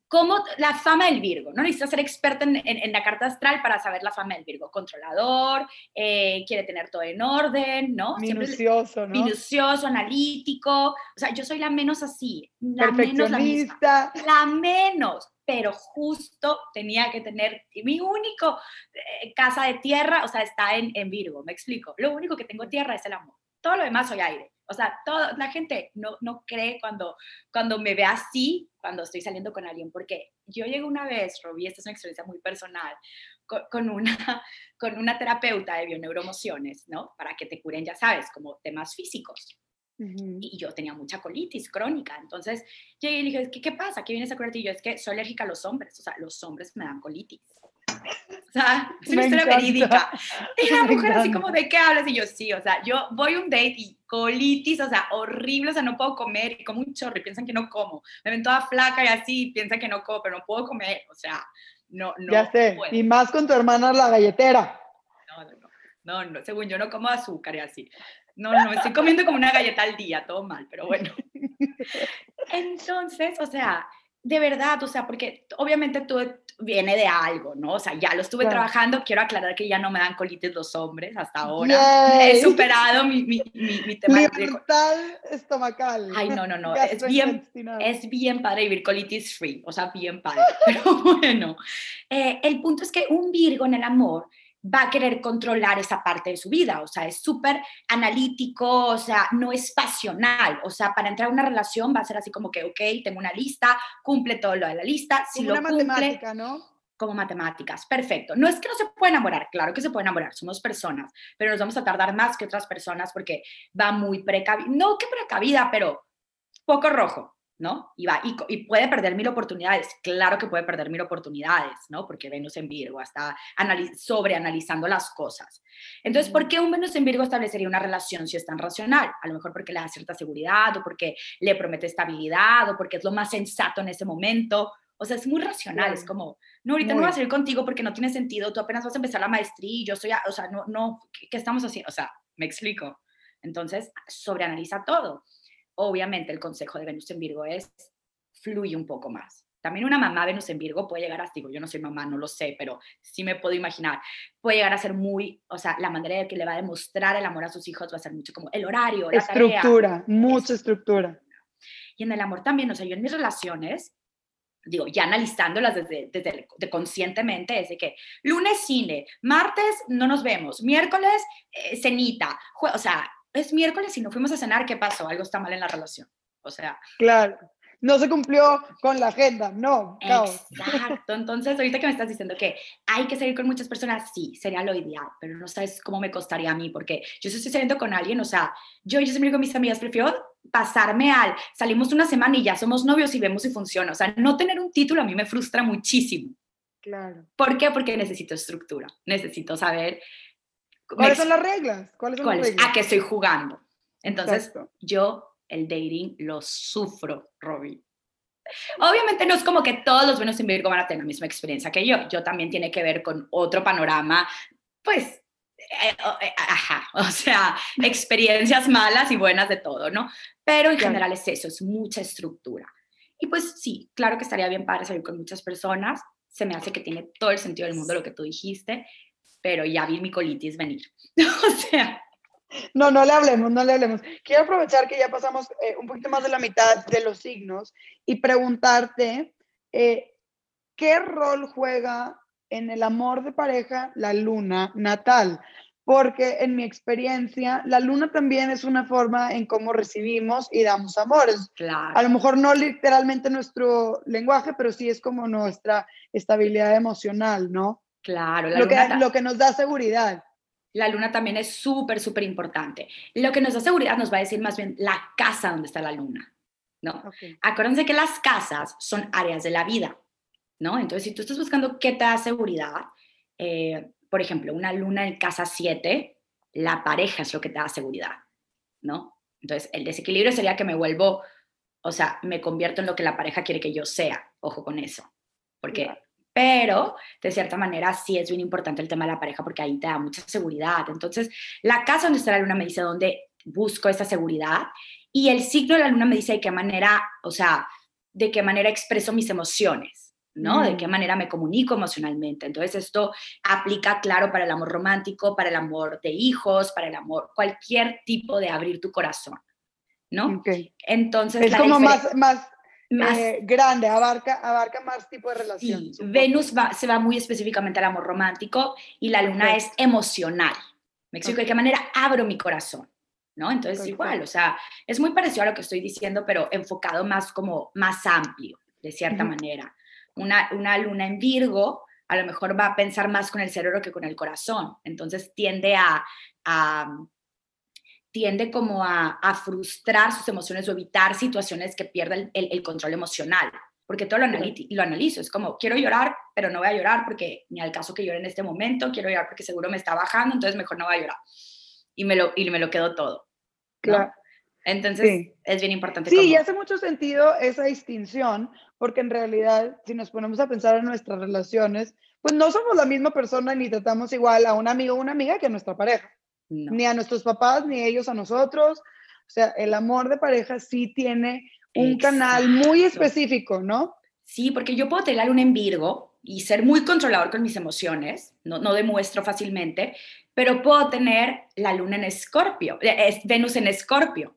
como la fama del Virgo, ¿no? Necesitas ser experto en, la carta astral para saber la fama del Virgo. Controlador, eh, quiere tener todo en orden, ¿no? Minucioso, ¿no? Minucioso, analítico. O sea, yo soy la menos así. La menos la misma. La menos pero justo tenía que tener mi único eh, casa de tierra, o sea, está en, en, Virgo, me explico. Lo único que tengo tierra es el amor. Todo lo demás soy aire. O sea, todo, la gente no, no cree cuando, cuando me ve así, cuando estoy saliendo con alguien, porque yo llegué una vez, Robbie, esta es una experiencia muy personal, con, con, una, con una terapeuta de bioneuroemociones, ¿no? Para que te curen, ya sabes, como temas físicos. Y yo tenía mucha colitis crónica. Entonces llegué y le dije, ¿qué, qué pasa? ¿Qué vienes a curarte? Y yo, es que soy alérgica a los hombres. O sea, los hombres me dan colitis. O sea, es una historia verídica. Y la mujer así como, ¿de qué hablas? Y yo, sí, o sea, yo voy a un date y colitis, o sea, horrible, o sea, no puedo comer y como un chorro y piensan que no como. Me ven toda flaca y así, piensan que no como, pero no puedo comer, o sea, no, no. Ya sé, y más con tu hermana la galletera. No, no, no, no, no, según yo no como azúcar y así. No, no, estoy comiendo como una galleta al día, todo mal, pero bueno. Entonces, o sea, de verdad, o sea, porque obviamente tú viene de algo, ¿no? O sea, ya lo estuve trabajando, quiero aclarar que ya no me dan colitis los hombres hasta ahora. He superado mi, mi, mi, tema. Libertad estomacal. Ay, no, no, no, es bien, es bien padre vivir colitis free, o sea, bien padre. Pero bueno, eh, el punto es que un Virgo en el amor va a querer controlar esa parte de su vida, o sea, es súper analítico, o sea, no es pasional, o sea, para entrar a una relación va a ser así como que, ok, tengo una lista, cumple todo lo de la lista, si como lo una matemática, ¿no? Como matemáticas, perfecto. No es que no se puede enamorar, claro que se puede enamorar, somos personas, pero nos vamos a tardar más que otras personas porque va muy precavida, no que precavida, pero poco rojo, ¿no? Y, va, y, puede perder mil oportunidades, claro que puede perder mil oportunidades, ¿no? Porque Venus en Virgo está sobreanalizando las cosas. Entonces, ¿por qué un Venus en Virgo establecería una relación si es tan racional? A lo mejor porque le da cierta seguridad o porque le promete estabilidad o porque es lo más sensato en ese momento. O sea, es muy racional, es como, no, ahorita no voy a salir contigo porque no tiene sentido, tú apenas vas a empezar la maestría y yo soy, o sea, no, no, ¿qué, estamos haciendo? O sea, me explico. Entonces, sobreanaliza todo. Obviamente, el consejo de Venus en Virgo es, fluye un poco más. También una mamá Venus en Virgo puede llegar a, digo, yo no soy mamá, no lo sé, pero sí me puedo imaginar, puede llegar a ser muy, o sea, la manera de que le va a demostrar el amor a sus hijos va a ser mucho como el horario, la estructura, mucha estructura. Y en el amor también, o sea, yo en mis relaciones, digo, ya analizándolas desde, desde de conscientemente, es de que lunes cine, martes no nos vemos, miércoles eh, cenita, o sea, es miércoles y no fuimos a cenar, ¿qué pasó? Algo está mal en la relación. O sea. Claro. No se cumplió con la agenda, no. Exacto. Entonces, ahorita que me estás diciendo que hay que salir con muchas personas, sí, sería lo ideal, pero no sabes cómo me costaría a mí, porque yo estoy saliendo con alguien, o sea, yo, yo siempre con mis amigas, prefiero pasarme al, salimos una semana y ya somos novios y vemos si funciona. O sea, no tener un título a mí me frustra muchísimo. Claro. ¿Por qué? Porque necesito estructura, necesito saber. ¿Cuáles son las reglas? ¿Cuáles son las reglas? A qué estoy jugando. Entonces, yo el dating lo sufro, Robbie. Obviamente no es como que todos los buenos en Virgo van a tener la misma experiencia que yo. Yo también tiene que ver con otro panorama, pues, eh, eh, ajá, o sea, experiencias malas y buenas de todo, ¿no? Pero en general es eso, es mucha estructura. Y pues sí, claro que estaría bien padre salir con muchas personas. Se me hace que tiene todo el sentido del mundo lo que tú dijiste, pero ya vi mi colitis venir. o sea, no, no le hablemos, no le hablemos. Quiero aprovechar que ya pasamos eh, un poquito más de la mitad de los signos y preguntarte eh, qué rol juega en el amor de pareja la luna natal. Porque en mi experiencia, la luna también es una forma en cómo recibimos y damos amores. A lo mejor no literalmente nuestro lenguaje, pero sí es como nuestra estabilidad emocional, ¿no? Claro, lo, que, lo que nos da seguridad la luna también es súper, súper importante. Lo que nos da seguridad nos va a decir más bien la casa donde está la luna, ¿no? Acuérdense que las casas son áreas de la vida, ¿no? Entonces, si tú estás buscando qué te da seguridad, eh, por ejemplo, una luna en casa 7, la pareja es lo que te da seguridad, ¿no? Entonces, el desequilibrio sería que me vuelvo, o sea, me convierto en lo que la pareja quiere que yo sea, ojo con eso, porque pero de cierta manera sí es bien importante el tema de la pareja porque ahí te da mucha seguridad. Entonces, la casa donde está la luna me dice dónde busco esa seguridad y el signo de la luna me dice de qué manera, o sea, de qué manera expreso mis emociones. ¿no? De qué mm. manera me comunico emocionalmente. Entonces, esto aplica, claro, para el amor romántico, para el amor de hijos, para el amor, cualquier tipo de abrir tu corazón, ¿no? Entonces, es como más, más eh, grande, abarca, abarca más tipo de relación. Venus se va muy específicamente al amor romántico y la luna es emocional. Me explico de qué manera abro mi corazón, ¿no? Entonces igual, o sea, es muy parecido a lo que estoy diciendo, pero enfocado más como más amplio, de cierta manera. Una, una luna en Virgo a lo mejor va a pensar más con el cerebro que con el corazón, entonces tiende a tiende como a, frustrar sus emociones o evitar situaciones que pierdan el, control emocional, porque todo lo, lo analizo, es como, quiero llorar, pero no voy a llorar porque ni al caso que llore en este momento, quiero llorar porque seguro me está bajando, entonces mejor no voy a llorar. Y me lo, y me lo quedo todo. Claro. Entonces, es bien importante. Sí, y hace mucho sentido esa distinción, porque en realidad, si nos ponemos a pensar en nuestras relaciones, pues no somos la misma persona ni tratamos igual a un amigo o una amiga que a nuestra pareja ni a nuestros papás, ni ellos a nosotros. O sea, el amor de pareja sí tiene un canal muy específico, ¿no? Sí, porque yo puedo tener luna en Virgo y ser muy controlador con mis emociones, no, no demuestro fácilmente, pero puedo tener la luna en Escorpio, eh, es Venus en Escorpio,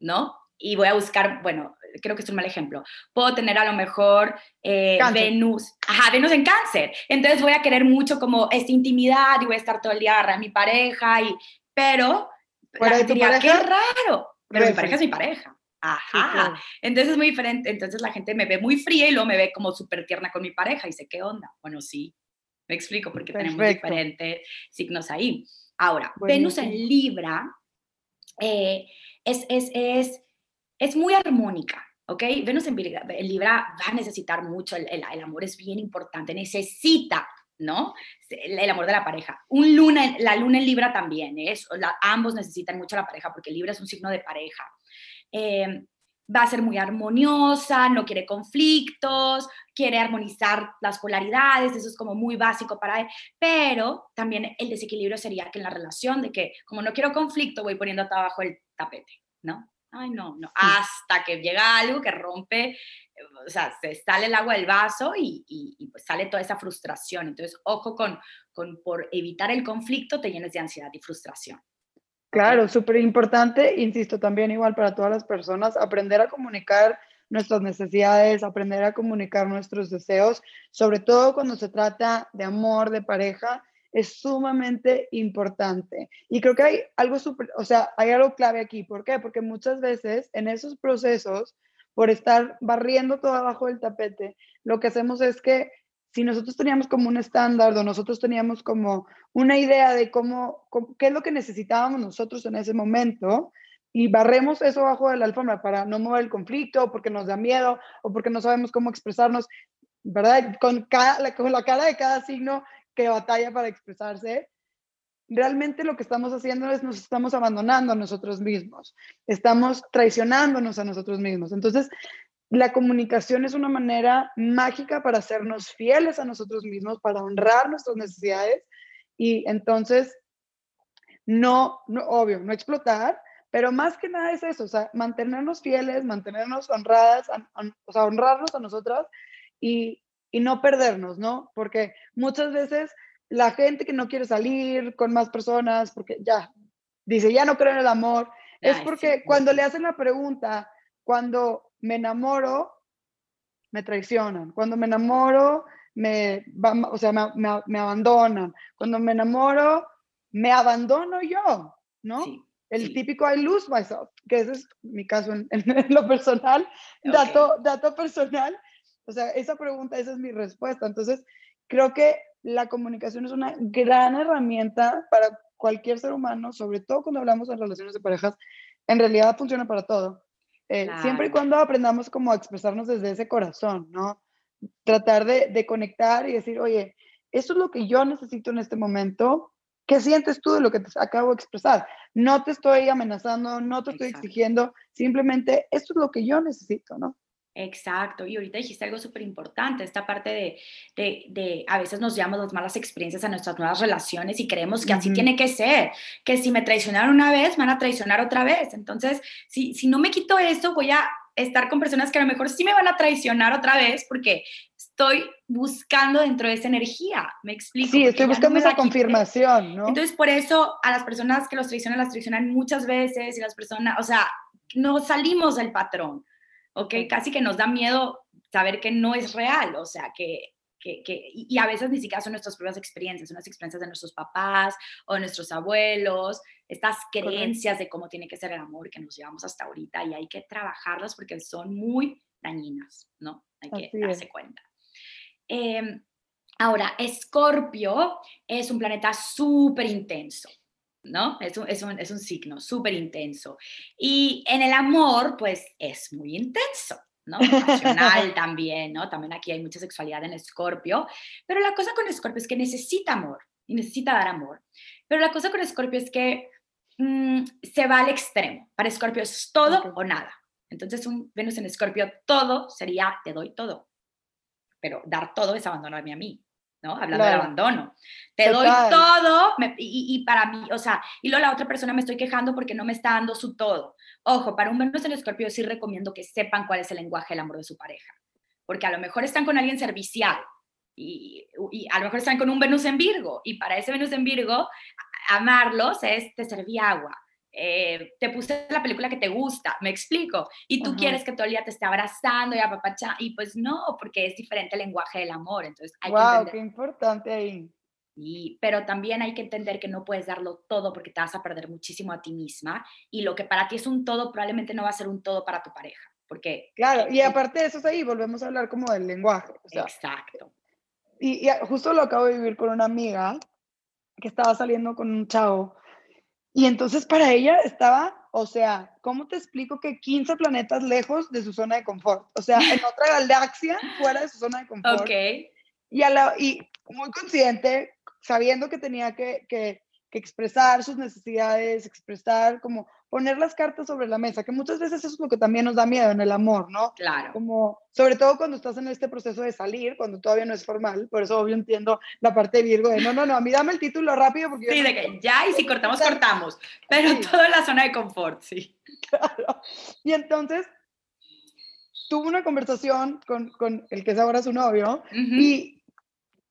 ¿no? Y voy a buscar, bueno, creo que es un mal ejemplo. Puedo tener a lo mejor eh, Venus, ajá, Venus en cáncer. Entonces voy a querer mucho como esta intimidad y voy a estar todo el día a mi pareja, y, pero la gente diría, qué raro, pero mi pareja es mi pareja. Ajá. Entonces es muy diferente. Entonces la gente me ve muy fría y luego me ve como súper tierna con mi pareja y dice, ¿qué onda? Bueno, sí, me explico porque tenemos diferentes signos ahí. Ahora, Venus en Libra eh, es, es, es es muy armónica, ¿ok? Venus en, Libra va a necesitar mucho, el, el, amor es bien importante, necesita, ¿no? El, amor de la pareja. Un luna, la luna en Libra también, es, ambos necesitan mucho la pareja porque Libra es un signo de pareja. Eh, va a ser muy armoniosa, no quiere conflictos, quiere armonizar las polaridades, eso es como muy básico para él, pero también el desequilibrio sería que en la relación de que como no quiero conflicto voy poniendo abajo el tapete, ¿no? Ay, no, no, hasta que llega algo que rompe, o sea, se sale el agua del vaso y, y, pues sale toda esa frustración. Entonces, ojo con, con por evitar el conflicto te llenes de ansiedad y frustración. Claro, súper importante, insisto, también igual para todas las personas, aprender a comunicar nuestras necesidades, aprender a comunicar nuestros deseos, sobre todo cuando se trata de amor, de pareja, es sumamente importante. Y creo que hay algo súper, o sea, hay algo clave aquí. ¿Por qué? Porque muchas veces en esos procesos, por estar barriendo todo abajo del tapete, lo que hacemos es que si nosotros teníamos como un estándar o nosotros teníamos como una idea de cómo, qué es lo que necesitábamos nosotros en ese momento y barremos eso bajo de la alfombra para no mover el conflicto, porque nos da miedo o porque no sabemos cómo expresarnos, ¿verdad? Con la cara de cada signo que batalla para expresarse, realmente lo que estamos haciendo es nos estamos abandonando a nosotros mismos, estamos traicionándonos a nosotros mismos. Entonces, la comunicación es una manera mágica para hacernos fieles a nosotros mismos, para honrar nuestras necesidades y entonces no, no obvio, no explotar, pero más que nada es eso, o sea, mantenernos fieles, mantenernos honradas, o sea, honrarnos a nosotras y, y no perdernos, ¿no? Porque muchas veces la gente que no quiere salir con más personas, porque ya dice, ya no creo en el amor, es porque cuando le hacen la pregunta, cuando me enamoro, me traicionan. Cuando me enamoro, me, o sea, me, abandonan. Cuando me enamoro, me abandono yo, ¿no? el típico I lose myself, que ese es mi caso en, lo personal, dato, dato personal. O sea, esa pregunta, esa es mi respuesta. Entonces, creo que la comunicación es una gran herramienta para cualquier ser humano, sobre todo cuando hablamos de relaciones de parejas. En realidad funciona para todo. Eh, siempre y cuando aprendamos como a expresarnos desde ese corazón, ¿no? Tratar de, de, conectar y decir, oye, eso es lo que yo necesito en este momento. ¿Qué sientes tú de lo que te acabo de expresar? No te estoy amenazando, no te estoy exigiendo, simplemente esto es lo que yo necesito, ¿no? Exacto, y ahorita dijiste algo súper importante, esta parte de, de, de, a veces nos llevamos las malas experiencias a nuestras nuevas relaciones y creemos que así tiene que ser, que si me traicionaron una vez, van a traicionar otra vez. Entonces, si, si no me quito eso, voy a estar con personas que a lo mejor sí me van a traicionar otra vez porque estoy buscando dentro de esa energía, ¿me explico? Sí, estoy buscando esa confirmación, ¿no? Entonces, por eso a las personas que los traicionan, las traicionan muchas veces y las personas, o sea, no salimos del patrón. ¿Ok? Casi que nos da miedo saber que no es real, o sea, que, que, que, y a veces ni siquiera son nuestras propias experiencias, son las experiencias de nuestros papás o de nuestros abuelos, estas creencias de cómo tiene que ser el amor que nos llevamos hasta ahorita y hay que trabajarlas porque son muy dañinas, ¿no? Hay que darse cuenta. Em, ahora, Escorpio es un planeta súper intenso. ¿No? Es un, es un, es un signo súper intenso. Y en el amor, pues es muy intenso, ¿no? Pasional también, ¿no? También aquí hay mucha sexualidad en Escorpio, pero la cosa con Escorpio es que necesita amor y necesita dar amor. Pero la cosa con Escorpio es que mm, se va al extremo. Para Escorpio es todo o nada. Entonces, un Venus en Escorpio, todo sería te doy todo. Pero dar todo es abandonarme a mí. ¿No? Hablando del abandono. Te doy todo y, para mí, o sea, y luego la otra persona me estoy quejando porque no me está dando su todo. Ojo, para un Venus en Escorpio sí recomiendo que sepan cuál es el lenguaje del amor de su pareja, porque a lo mejor están con alguien servicial y, y a lo mejor están con un Venus en Virgo y para ese Venus en Virgo, amarlos es te serví agua, eh, te puse la película que te gusta, me explico, y tú quieres que todo el día te esté abrazando y apapacha, y pues no, porque es diferente el lenguaje del amor, entonces hay wow, qué importante ahí. Y, pero también hay que entender que no puedes darlo todo porque te vas a perder muchísimo a ti misma y lo que para ti es un todo probablemente no va a ser un todo para tu pareja, porque... Claro, y aparte de eso es ahí, volvemos a hablar como del lenguaje. exacto. Y, y justo lo acabo de vivir con una amiga que estaba saliendo con un chavo y entonces para ella estaba o sea, ¿cómo te explico que 15 planetas lejos de su zona de confort? O sea, en otra galaxia fuera de su zona de confort. Ok. Y, a la, y muy consciente, sabiendo que tenía que, que, que expresar sus necesidades, expresar como poner las cartas sobre la mesa, que muchas veces eso es lo que también nos da miedo en el amor, ¿no? Claro. Como, sobre todo cuando estás en este proceso de salir, cuando todavía no es formal, por eso obvio entiendo la parte de Virgo de, no, no, no, a mí dame el título rápido porque... Sí, yo de que ya y si cortamos, cortamos, pero Sí. todo en la zona de confort, sí. Claro. Y entonces, tuve una conversación con, con el que es ahora su novio, Ujú. y,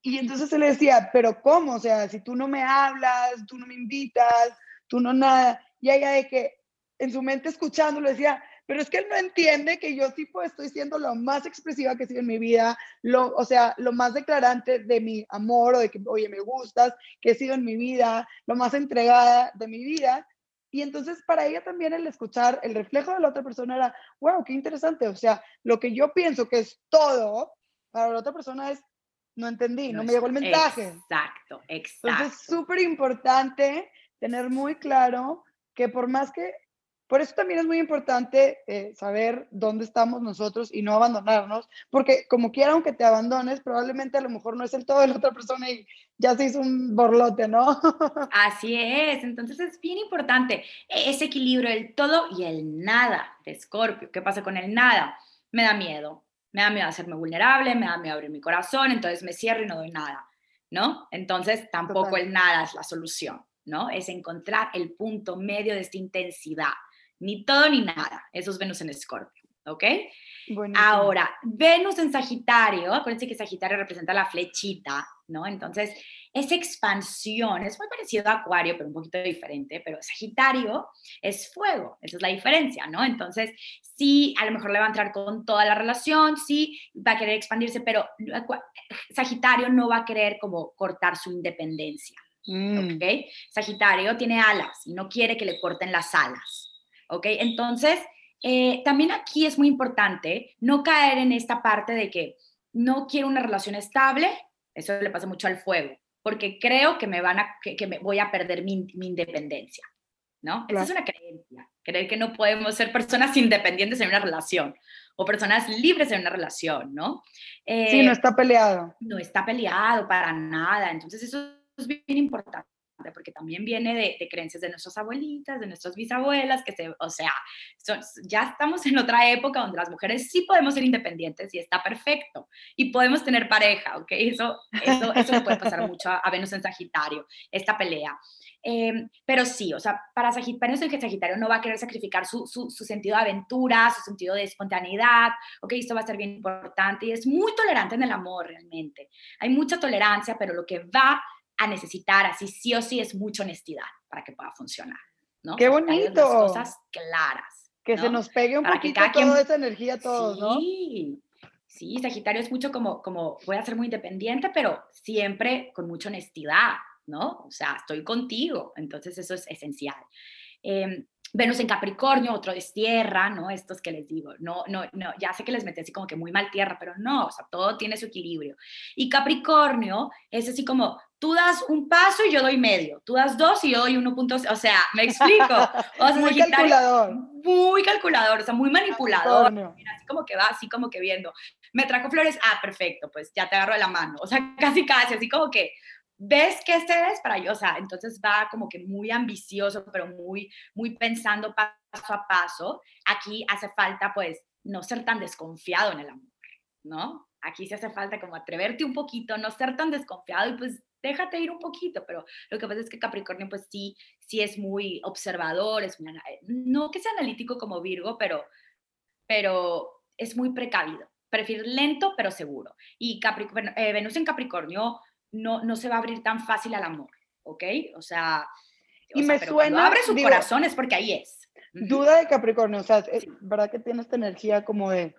y entonces él le decía, pero ¿cómo? O sea, si tú no me hablas, tú no me invitas, tú no nada. Y ella de que en su mente escuchándolo decía, pero es que él no entiende que yo tipo estoy siendo lo más expresiva que he sido en mi vida, lo, o sea, lo más declarante de mi amor o de que, oye, me gustas, que he sido en mi vida, lo más entregada de mi vida. Y entonces para ella también el escuchar el reflejo de la otra persona era, wow, qué interesante. O sea, lo que yo pienso que es todo, para la otra persona es, no entendí, no, me llegó el mensaje. Exacto, exacto. Entonces es súper importante tener muy claro que por más que, por eso también es muy importante eh, saber dónde estamos nosotros y no abandonarnos, porque como quiera, aunque te abandones, probablemente a lo mejor no es el todo de la otra persona y ya se hizo un borlote, ¿no? Así es, entonces es bien importante ese equilibrio, el todo y el nada de Escorpio. ¿Qué pasa con el nada? Me da miedo, me da miedo hacerme vulnerable, me da miedo abrir mi corazón, entonces me cierro y no doy nada, ¿no? Entonces tampoco Total. el nada es la solución, ¿no? Es encontrar el punto medio de esta intensidad, ni todo ni nada. Eso es Venus en Escorpio, ¿ok? Buenísimo. Ahora, Venus en Sagitario, acuérdense que Sagitario representa la flechita, ¿no? Entonces, esa expansión es muy parecido a Acuario, pero un poquito diferente, pero Sagitario es fuego, esa es la diferencia, ¿no? Entonces, sí, a lo mejor le va a entrar con toda la relación, sí, va a querer expandirse, pero Sagitario no va a querer como cortar su independencia. Mm, ¿ok? Sagitario tiene alas y no quiere que le corten las alas, ¿ok? Entonces, eh, también aquí es muy importante no caer en esta parte de que no quiero una relación estable, eso le pasa mucho al fuego, porque creo que me van a, que, que me voy a perder mi, mi independencia, ¿no? Esa es una creencia, creer que no podemos ser personas independientes en una relación o personas libres en una relación, ¿no? sí, Eh, no está peleado. no está peleado para nada. Entonces eso es bien importante porque también viene de, de creencias de nuestras abuelitas, de nuestras bisabuelas, que se, o sea, son- ya estamos en otra época donde las mujeres sí podemos ser independientes y está perfecto y podemos tener pareja, ¿ok? Eso, eso, eso le puede pasar mucho a, a Venus en Sagitario, esta pelea. Eh, pero sí, o sea, para Sagitario, Venus en Sagitario no va a querer sacrificar su, su, su sentido de aventura, su sentido de espontaneidad, ok, esto va a ser bien importante y es muy tolerante en el amor realmente. Hay mucha tolerancia, pero lo que va a necesitar así sí o sí es mucha honestidad para que pueda funcionar, ¿no? ¡Qué bonito! Las cosas claras. Que se ¿no? nos pegue un Para poquito quien- toda esa energía a todos, ¿no? Sí, sí, Sagitario es mucho como, como voy a ser muy independiente, pero siempre con mucha honestidad, ¿no? O sea, estoy contigo, entonces eso es esencial. Eh, Venus en Capricornio, otro es tierra, ¿no? Estos que les digo, no, no, no, ya sé que les metí así como que muy mal tierra, pero no, o sea, todo tiene su equilibrio. Y Capricornio es así como, tú das un paso y yo doy medio, tú das dos y yo doy 1.0, o sea, me explico. O sea, Muy calculador. muy calculador, o sea, muy manipulador, mira, así como que va, así como que viendo, me trajo flores, ah, perfecto, pues ya te agarro de la mano, o sea, casi casi, así como que, ¿ves que este es para yo? O sea, entonces va como que muy ambicioso, pero muy, muy pensando paso a paso. Aquí hace falta, pues, no ser tan desconfiado en el amor, ¿no? Aquí sí hace falta como atreverte un poquito, no ser tan desconfiado y pues déjate ir un poquito, pero lo que pasa es que Capricornio pues sí, sí es muy observador, es muy no que sea analítico como Virgo, pero, pero es muy precavido, prefiere lento pero seguro. Y Capric- eh, Venus en Capricornio no, no se va a abrir tan fácil al amor, ¿ok? O sea, o Y sea, me pero suena, abre su digo, corazón es porque ahí es. Duda de Capricornio, o sea, es verdad que tiene esta energía como de,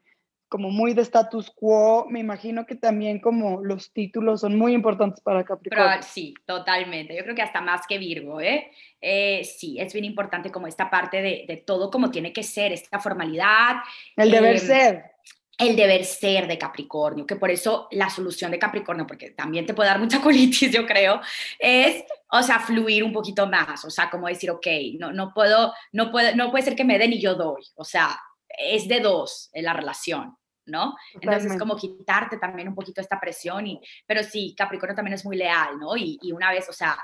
como muy de status quo. Me imagino que también como los títulos son muy importantes para Capricornio. Pero, sí, totalmente. Yo creo que hasta más que Virgo, ¿eh? Eh, sí, es bien importante como esta parte de, de todo como tiene que ser, esta formalidad. El deber em, ser. El deber ser de Capricornio, que por eso la solución de Capricornio, porque también te puede dar mucha colitis, yo creo, es, o sea, fluir un poquito más, o sea, como decir, ok, no, no puedo, no puede, no puede ser que me den y yo doy, o sea, es de dos en la relación, ¿no? Entonces, como quitarte también un poquito esta presión, y, pero sí, Capricornio también es muy leal, ¿no? Y, y una vez, o sea,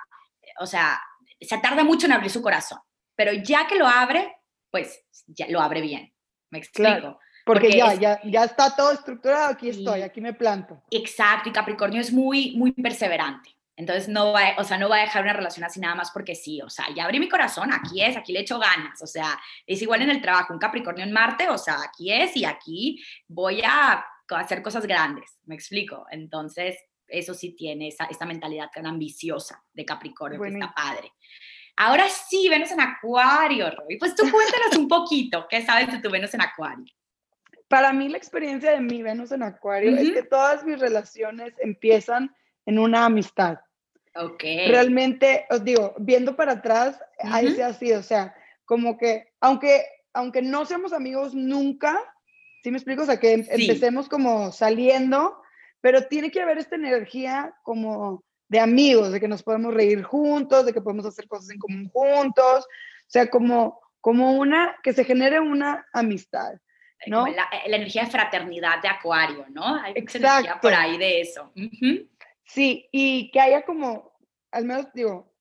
o sea, se tarda mucho en abrir su corazón, pero ya que lo abre, pues ya lo abre bien, me explico. Porque, ya, ya, ya está todo estructurado, aquí estoy, aquí me planto. Exacto, y Capricornio es muy, muy perseverante. Entonces no va, o sea, no va a dejar una relación así nada más porque sí, o sea, ya abrí mi corazón, aquí es, aquí le echo ganas, o sea, es igual en el trabajo, un Capricornio en Marte, o sea, aquí es y aquí voy a hacer cosas grandes, me explico. Entonces, eso sí tiene esa, esta mentalidad tan ambiciosa de Capricornio, que está padre. Ahora sí, Venus en Acuario, Roy. Pues tú cuéntanos un poquito, ¿qué sabes de tu Venus en Acuario? Para mí la experiencia de mi Venus en Acuario es que todas mis relaciones empiezan en una amistad. Ok. Realmente, os digo, viendo para atrás, ahí se ha sido, o sea, como que, aunque, aunque no seamos amigos nunca, ¿sí me explico? O sea, que empecemos como saliendo, pero tiene que haber esta energía como de amigos, de que nos podemos reír juntos, de que podemos hacer cosas en común juntos, o sea, como, como una, que se genere una amistad. ¿No? La, energía de fraternidad de Acuario, ¿no? Hay energía por ahí de eso. Sí, y que haya como, al menos digo,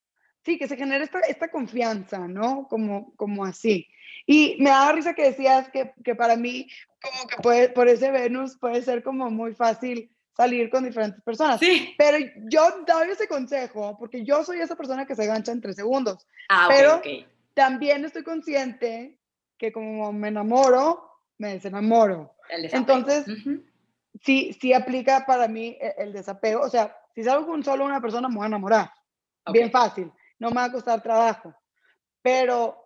sí, que se genere esta, esta confianza, ¿no? Como, como así. Y me da risa que decías que, que para mí, como que puede, por ese Venus puede ser como muy fácil salir con diferentes personas. Sí. Pero yo doy ese consejo porque yo soy esa persona que se gancha en tres segundos. Ah, pero también estoy consciente que como me enamoro, me desenamoro. Entonces, sí, sí aplica para mí e, el, desapego. O sea, si salgo con solo una persona, me voy a enamorar. Bien fácil. No me va a costar trabajo. Pero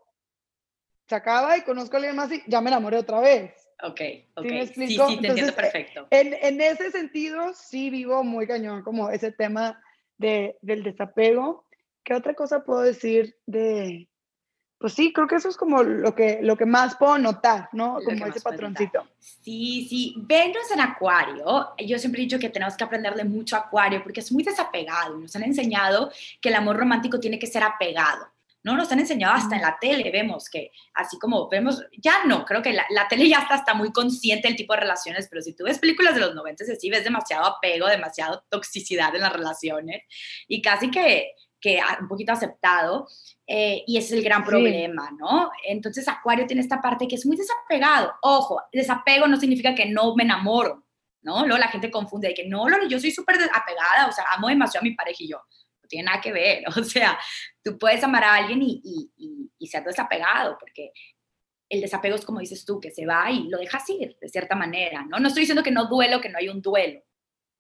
se acaba y conozco a alguien más y ya me enamoré otra vez. Ok, ok. ¿Sí, sí, te entiendo perfecto. En, en, ese sentido, sí vivo muy cañón como ese tema de, del desapego. ¿Qué otra cosa puedo decir de, pues sí, creo que eso es como lo que, lo que más puedo notar, ¿no? como ese patroncito. Sí, sí. Venus en Acuario, yo siempre he dicho que tenemos que aprenderle mucho a Acuario porque es muy desapegado. Nos han enseñado que el amor romántico tiene que ser apegado. ¿no? Nos han enseñado hasta en la tele, vemos que así como vemos, ya no, creo que la, la tele ya está, está muy consciente del tipo de relaciones, pero si tú ves películas de los 90, sí ves demasiado apego, demasiado toxicidad en las relaciones y casi que que un poquito aceptado, eh, y ese es el gran problema, ¿no? Entonces Acuario tiene esta parte que es muy desapegado. Ojo, desapego no significa que no me enamoro, ¿no? Luego la gente confunde de que no, yo soy súper apegada, o sea, amo demasiado a mi pareja y yo. No tiene nada que ver, o sea, tú puedes amar a alguien y, y, y ser desapegado, porque el desapego es como dices tú, que se va y lo dejas ir, de cierta manera, ¿no? No estoy diciendo que no duelo, que no hay un duelo,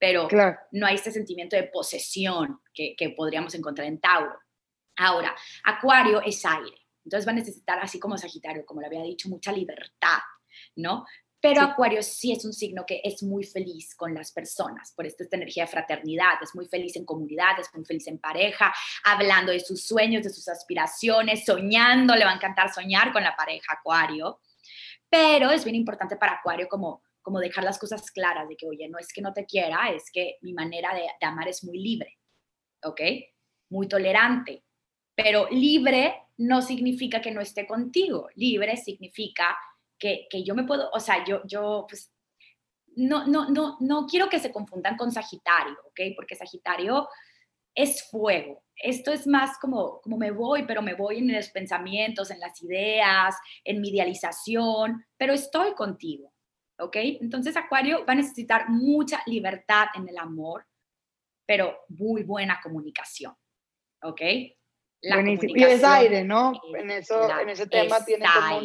pero no hay este sentimiento de posesión que, podríamos encontrar en Tauro. Ahora, Acuario es aire, entonces va a necesitar, así como Sagitario, como le había dicho, mucha libertad, ¿no? Pero Acuario sí es un signo que es muy feliz con las personas, por esta, esta energía de fraternidad, es muy feliz en comunidad, es muy feliz en pareja, hablando de sus sueños, de sus aspiraciones, soñando, le va a encantar soñar con la pareja Acuario. Pero es bien importante para Acuario como como dejar las cosas claras de que, oye, no es que no te quiera, es que mi manera de, amar es muy libre, ¿ok? Muy tolerante. Pero libre no significa que no esté contigo. Libre significa que, yo me puedo, o sea, yo, yo, pues, no, no, no, no quiero que se confundan con Sagitario, ¿ok? Porque Sagitario es fuego. Esto es más como, como me voy, pero me voy en los pensamientos, en las ideas, en mi idealización, pero estoy contigo. ¿Ok? Entonces Acuario va a necesitar mucha libertad en el amor, pero muy buena comunicación, ¿ok? La Buenísimo. Y es aire, ¿no? En, eso, en ese tema tiene como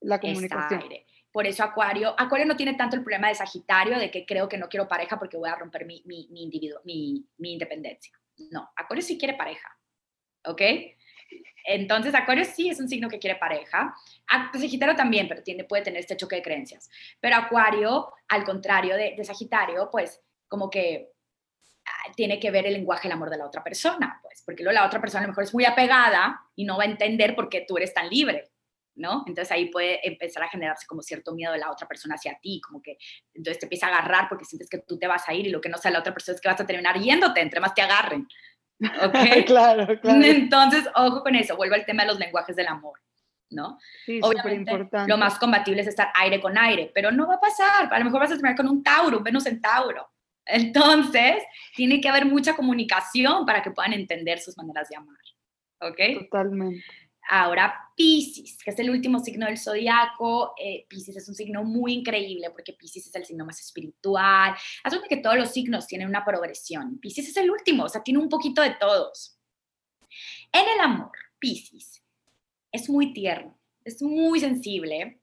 la comunicación. Por eso Acuario, Acuario no tiene tanto el problema de Sagitario, de que creo que no quiero pareja porque voy a romper mi, mi, mi, individuo, mi, mi independencia. No, Acuario sí quiere pareja, ¿ok? Entonces, Acuario sí es un signo que quiere pareja. Sagitario también, pero tiene, puede tener este choque de creencias. Pero Acuario, al contrario de, Sagitario, pues como que ah, tiene que ver el lenguaje, el amor de la otra persona, pues, porque luego la otra persona a lo mejor es muy apegada y no va a entender por qué tú eres tan libre, ¿no? Entonces ahí puede empezar a generarse como cierto miedo de la otra persona hacia ti, como que entonces te empieza a agarrar porque sientes que tú te vas a ir y lo que no sabe la otra persona es que vas a terminar yéndote, entre más te agarren. ¿Ok? claro, claro. Entonces, ojo con eso, vuelvo al tema de los lenguajes del amor. ¿no? Sí, Obviamente, lo más combatible es estar aire con aire, pero no va a pasar. A lo mejor vas a terminar con un Tauro, un Venus en Tauro. Entonces, tiene que haber mucha comunicación para que puedan entender sus maneras de amar. ¿Ok? Totalmente. Ahora, Pisces, que es el último signo del zodiaco. Eh, Pisces es un signo muy increíble porque Pisces es el signo más espiritual. Asume que todos los signos tienen una progresión. Pisces es el último, o sea, tiene un poquito de todos. En el amor, Pisces es muy tierno, es muy sensible.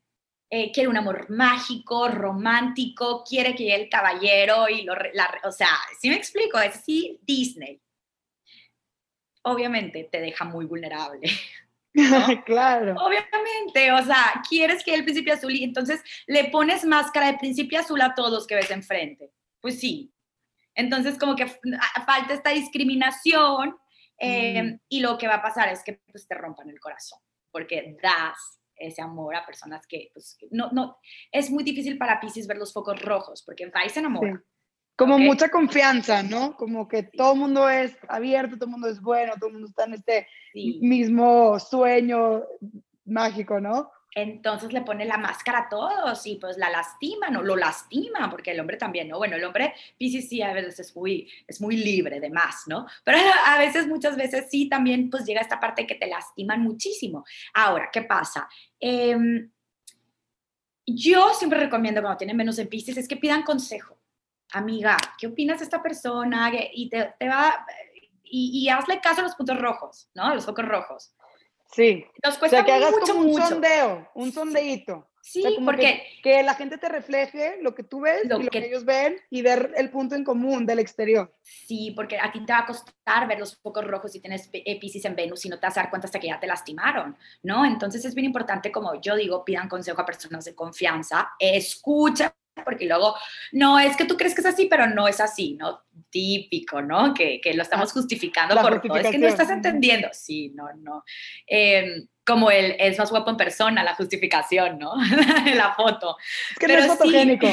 Eh, quiere un amor mágico, romántico, quiere que el caballero y lo, la, o sea, si me explico, es así Disney. Obviamente te deja muy vulnerable. ¿no? claro. Obviamente, o sea, quieres que el príncipe azul y entonces le pones máscara de príncipe azul a todos que ves enfrente. Pues sí. Entonces, como que falta esta discriminación eh, mm. y lo que va a pasar es que pues, te rompan el corazón porque das ese amor a personas que, pues, no, no, es muy difícil para Pisces ver los focos rojos, porque va y se enamora. Como mucha confianza, ¿no? Como que todo el mundo es abierto, todo el mundo es bueno, todo el mundo está en este mismo sueño mágico, ¿no? entonces le pone la máscara a todos y pues la lastiman o lo lastiman, porque el hombre también, ¿no? Bueno, el hombre Pisces sí a veces es muy, es muy libre de más, ¿no? Pero a veces, muchas veces sí también pues llega esta parte que te lastiman muchísimo. Ahora, ¿qué pasa? Em, yo siempre recomiendo cuando tienen menos en Pisces es que pidan consejo. Amiga, ¿qué opinas de esta persona? Y te, va... Y, y hazle caso a los puntos rojos, ¿no? A los focos rojos Sí. Nos cuesta o sea, que hagas mucho, como un sondeo, un sondeíto. Sí, porque... Que, la gente te refleje lo que tú ves lo y lo que... ellos ven y ver el punto en común del exterior. Sí, porque a ti te va a costar ver los focos rojos si tienes Pisces en Venus y no te vas a dar cuenta hasta que ya te lastimaron, ¿no? Entonces es bien importante, como yo digo, pidan consejo a personas de confianza, escucha porque luego, no, es que tú crees que es así, pero no es así, ¿no? Típico, ¿no? Que, que lo estamos justificando por todo. Es que no estás entendiendo. Sí, no, no. Em, como el es más guapo en persona, la justificación, ¿no? la foto. Es que pero no es fotogénico.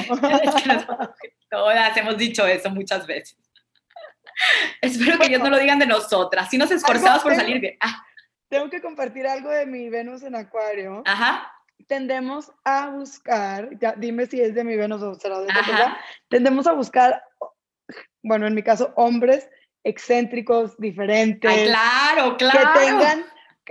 Todas hemos dicho eso muchas veces. Espero que ellos no lo digan de nosotras. Si nos esforzamos por salir bien. Ah. Tengo que compartir algo de mi Venus en Acuario. Ajá tendemos a buscar, ya, dime si es de mi Venus o será de tendemos a buscar, bueno, en mi caso, hombres excéntricos, diferentes. claro, claro. Que tengan,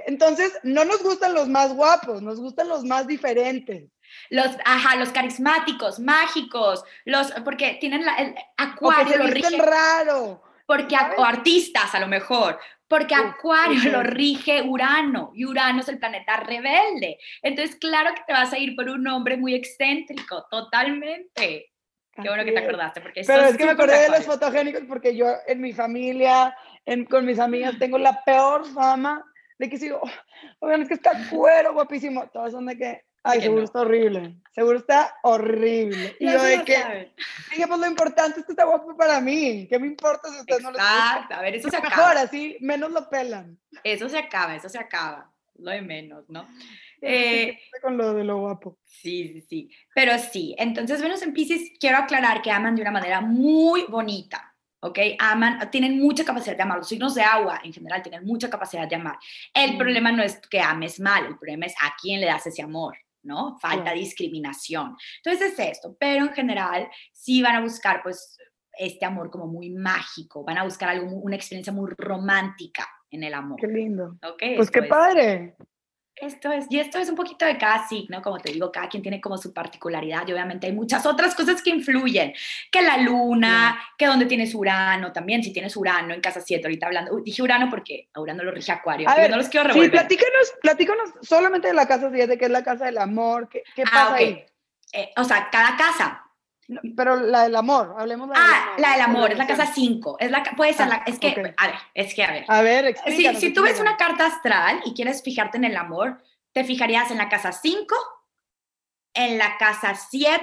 entonces, no nos gustan los más guapos, nos gustan los más diferentes. Los, ajá, los carismáticos, mágicos, los, porque tienen la, el acuario, o que raro. Porque, o artistas a lo mejor, porque Acuario lo rige Urano y Urano es el planeta rebelde. Entonces, claro que te vas a ir por un hombre muy excéntrico, totalmente. Qué bueno que te acordaste. Porque Pero es, que me acordé de los fotogénicos porque yo en mi familia, en, con mis amigas, tengo la peor fama de que sigo, oh, es que está cuero, guapísimo. Todas son de que Ay, seguro está horrible. Seguro está horrible. Y yo de que, dije, pues lo importante es que está guapo para mí. ¿Qué me importa si ustedes no lo Exacto, a ver, eso se acaba. Mejor, así menos lo pelan. Eso se acaba, eso se acaba. Lo de menos, ¿no? Eh, con lo de lo guapo. Sí, sí, sí. Pero sí, entonces Venus en Pisces, quiero aclarar que aman de una manera muy bonita. ¿ok? Aman, tienen mucha capacidad de amar. Los signos de agua en general tienen mucha capacidad de amar. El mm. problema no es que ames mal, el problema es a quién le das ese amor. ¿No? Falta discriminación. Entonces es esto, pero en general sí van a buscar pues este amor como muy mágico, van a buscar algo, una experiencia muy romántica en el amor. Qué lindo. Pues qué padre. Esto es, y esto es un poquito de cada signo, como te digo, cada quien tiene como su particularidad y obviamente hay muchas otras cosas que influyen, que la luna, que donde tienes Urano también, si tienes Urano en casa 7, ahorita hablando, dije Urano porque a Urano lo rige Acuario, a ver, no los quiero revolver. Sí, platícanos, platícanos solamente de la casa 7, que es la casa del amor, ¿qué, qué ah, pasa ahí? Eh, o sea, cada casa, pero la del amor, hablemos de Ah, la del amor, es la casa 5. Es la, puede ser la, es que, a ver, es que, a ver. A ver, Si, si tú ves una carta astral y quieres fijarte en el amor, te fijarías en la casa 5, en la casa 7,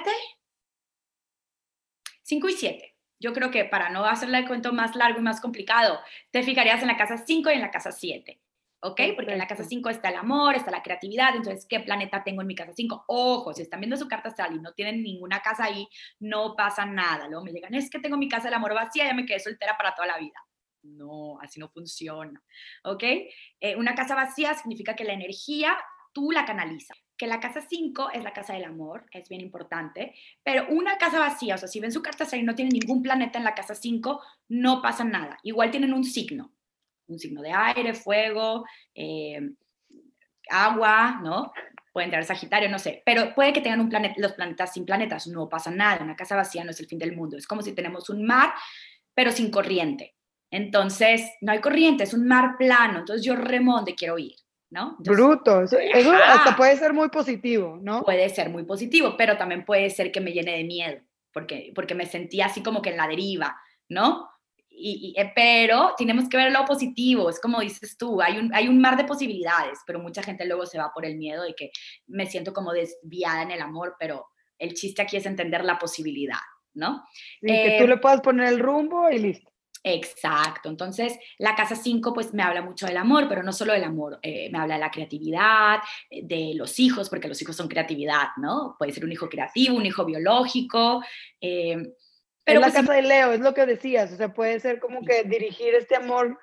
5 y 7. Yo creo que para no hacerle el cuento más largo y más complicado, te fijarías en la casa 5 y en la casa 7. ¿Ok? Porque en la casa 5 está el amor, está la creatividad, entonces, ¿qué planeta tengo en mi casa 5? Ojo, si están viendo su carta astral y no tienen ninguna casa ahí, no pasa nada. Luego me llegan, es que tengo mi casa del amor vacía, ya me quedé soltera para toda la vida. No, así no funciona, ¿ok? Eh, una casa vacía significa que la energía tú la canalizas. Que la casa 5 es la casa del amor, es bien importante, pero una casa vacía, o sea, si ven su carta astral y no tienen ningún planeta en la casa 5, no pasa nada. Igual tienen un signo, un signo de aire, fuego, eh, agua, ¿no? Pueden tener Sagitario, no sé, pero puede que tengan un planeta, los planetas sin planetas, no pasa nada, una casa vacía no es el fin del mundo, es como si tenemos un mar, pero sin corriente. Entonces, no hay corriente, es un mar plano, entonces yo remo donde quiero ir, ¿no? Bruto, eso, eso hasta puede ser muy positivo, ¿no? Puede ser muy positivo, pero también puede ser que me llene de miedo, porque, porque me sentía así como que en la deriva, ¿no? Y, eh, pero tenemos que ver lo positivo, es como dices tú, hay un, hay un mar de posibilidades, pero mucha gente luego se va por el miedo de que me siento como desviada en el amor, pero el chiste aquí es entender la posibilidad, ¿no? que tú eh, le puedas poner el rumbo y listo. Exacto, entonces la casa 5 pues me habla mucho del amor, pero no solo del amor, eh, me habla de la creatividad, de los hijos, porque los hijos son creatividad, ¿no? Puede ser un hijo creativo, un hijo biológico. Eh, pero la pues casa de Leo, es lo que decías, o sea, puede ser como que dirigir este amor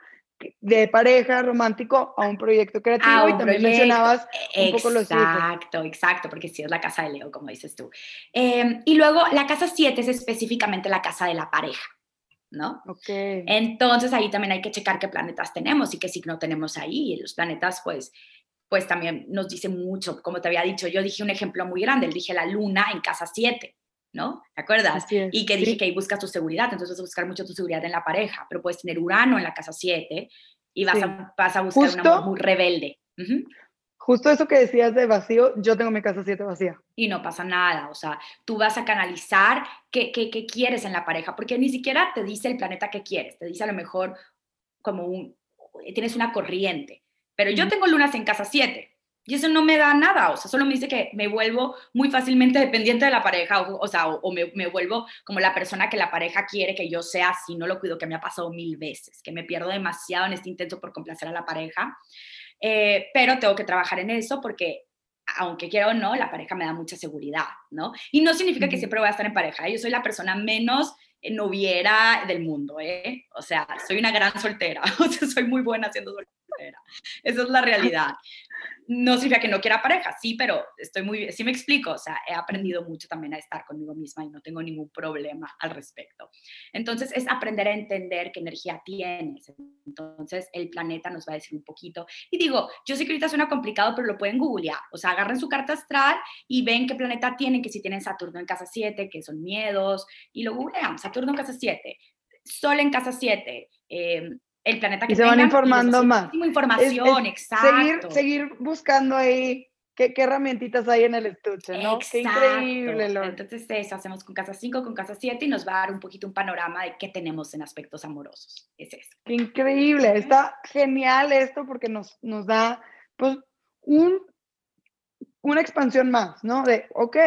de pareja romántico a un proyecto creativo y también mencionabas un poco los hijos. Exacto, exacto, porque sí es la casa de Leo, como dices tú. Em, y luego la casa 7 es específicamente la casa de la pareja, ¿no? Ok. Entonces ahí también hay que checar qué planetas tenemos y qué signo tenemos ahí. Y los planetas, pues, pues también nos dicen mucho, como te había dicho, yo dije un ejemplo muy grande, dije la luna en casa 7. ¿No? ¿Te acuerdas? Y que dije que ahí buscas tu seguridad, entonces vas a buscar mucho tu seguridad en la pareja, pero puedes tener Urano en la casa 7 y vas, a, vas a buscar un amor muy rebelde. Justo eso que decías de vacío, yo tengo mi casa 7 vacía. Y no pasa nada, o sea, tú vas a canalizar qué, qué, qué quieres en la pareja, porque ni siquiera te dice el planeta que quieres, te dice a lo mejor como un, tienes una corriente, pero yo tengo lunas en casa 7, y eso no me da nada, o sea, solo me dice que me vuelvo muy fácilmente dependiente de la pareja, o, sea, o, me, me, vuelvo como la persona que la pareja quiere que yo sea si no lo cuido, que me ha pasado mil veces, que me pierdo demasiado en este intento por complacer a la pareja, eh, pero tengo que trabajar en eso porque aunque quiera o no, la pareja me da mucha seguridad, ¿no? Y no significa que siempre voy a estar en pareja, ¿eh? yo soy la persona menos noviera del mundo, ¿eh? O sea, soy una gran soltera, o sea, soy muy buena siendo soltera. Esa es la realidad no significa que no quiera pareja, sí, pero estoy muy, sí me explico, o sea, he aprendido mucho también a estar conmigo misma y no tengo ningún problema al respecto. Entonces, es aprender a entender qué energía tienes. Entonces, el planeta nos va a decir un poquito. Y digo, yo sé que ahorita suena complicado, pero lo pueden googlear. O sea, agarren su carta astral y ven qué planeta tienen, que si tienen Saturno en casa 7, que son miedos, y lo googlean, Saturno en casa 7, Sol en casa 7, eh, el planeta que y se van informando más. Información, exacto. Seguir, seguir buscando ahí qué, qué herramientitas hay en el estuche, ¿no? Qué increíble. Entonces eso hacemos con casa 5, con casa 7 y nos va a dar un poquito un panorama de qué tenemos en aspectos amorosos. Es eso. Qué increíble. Está genial esto porque nos, nos da pues un una expansión más, ¿no? De, ok,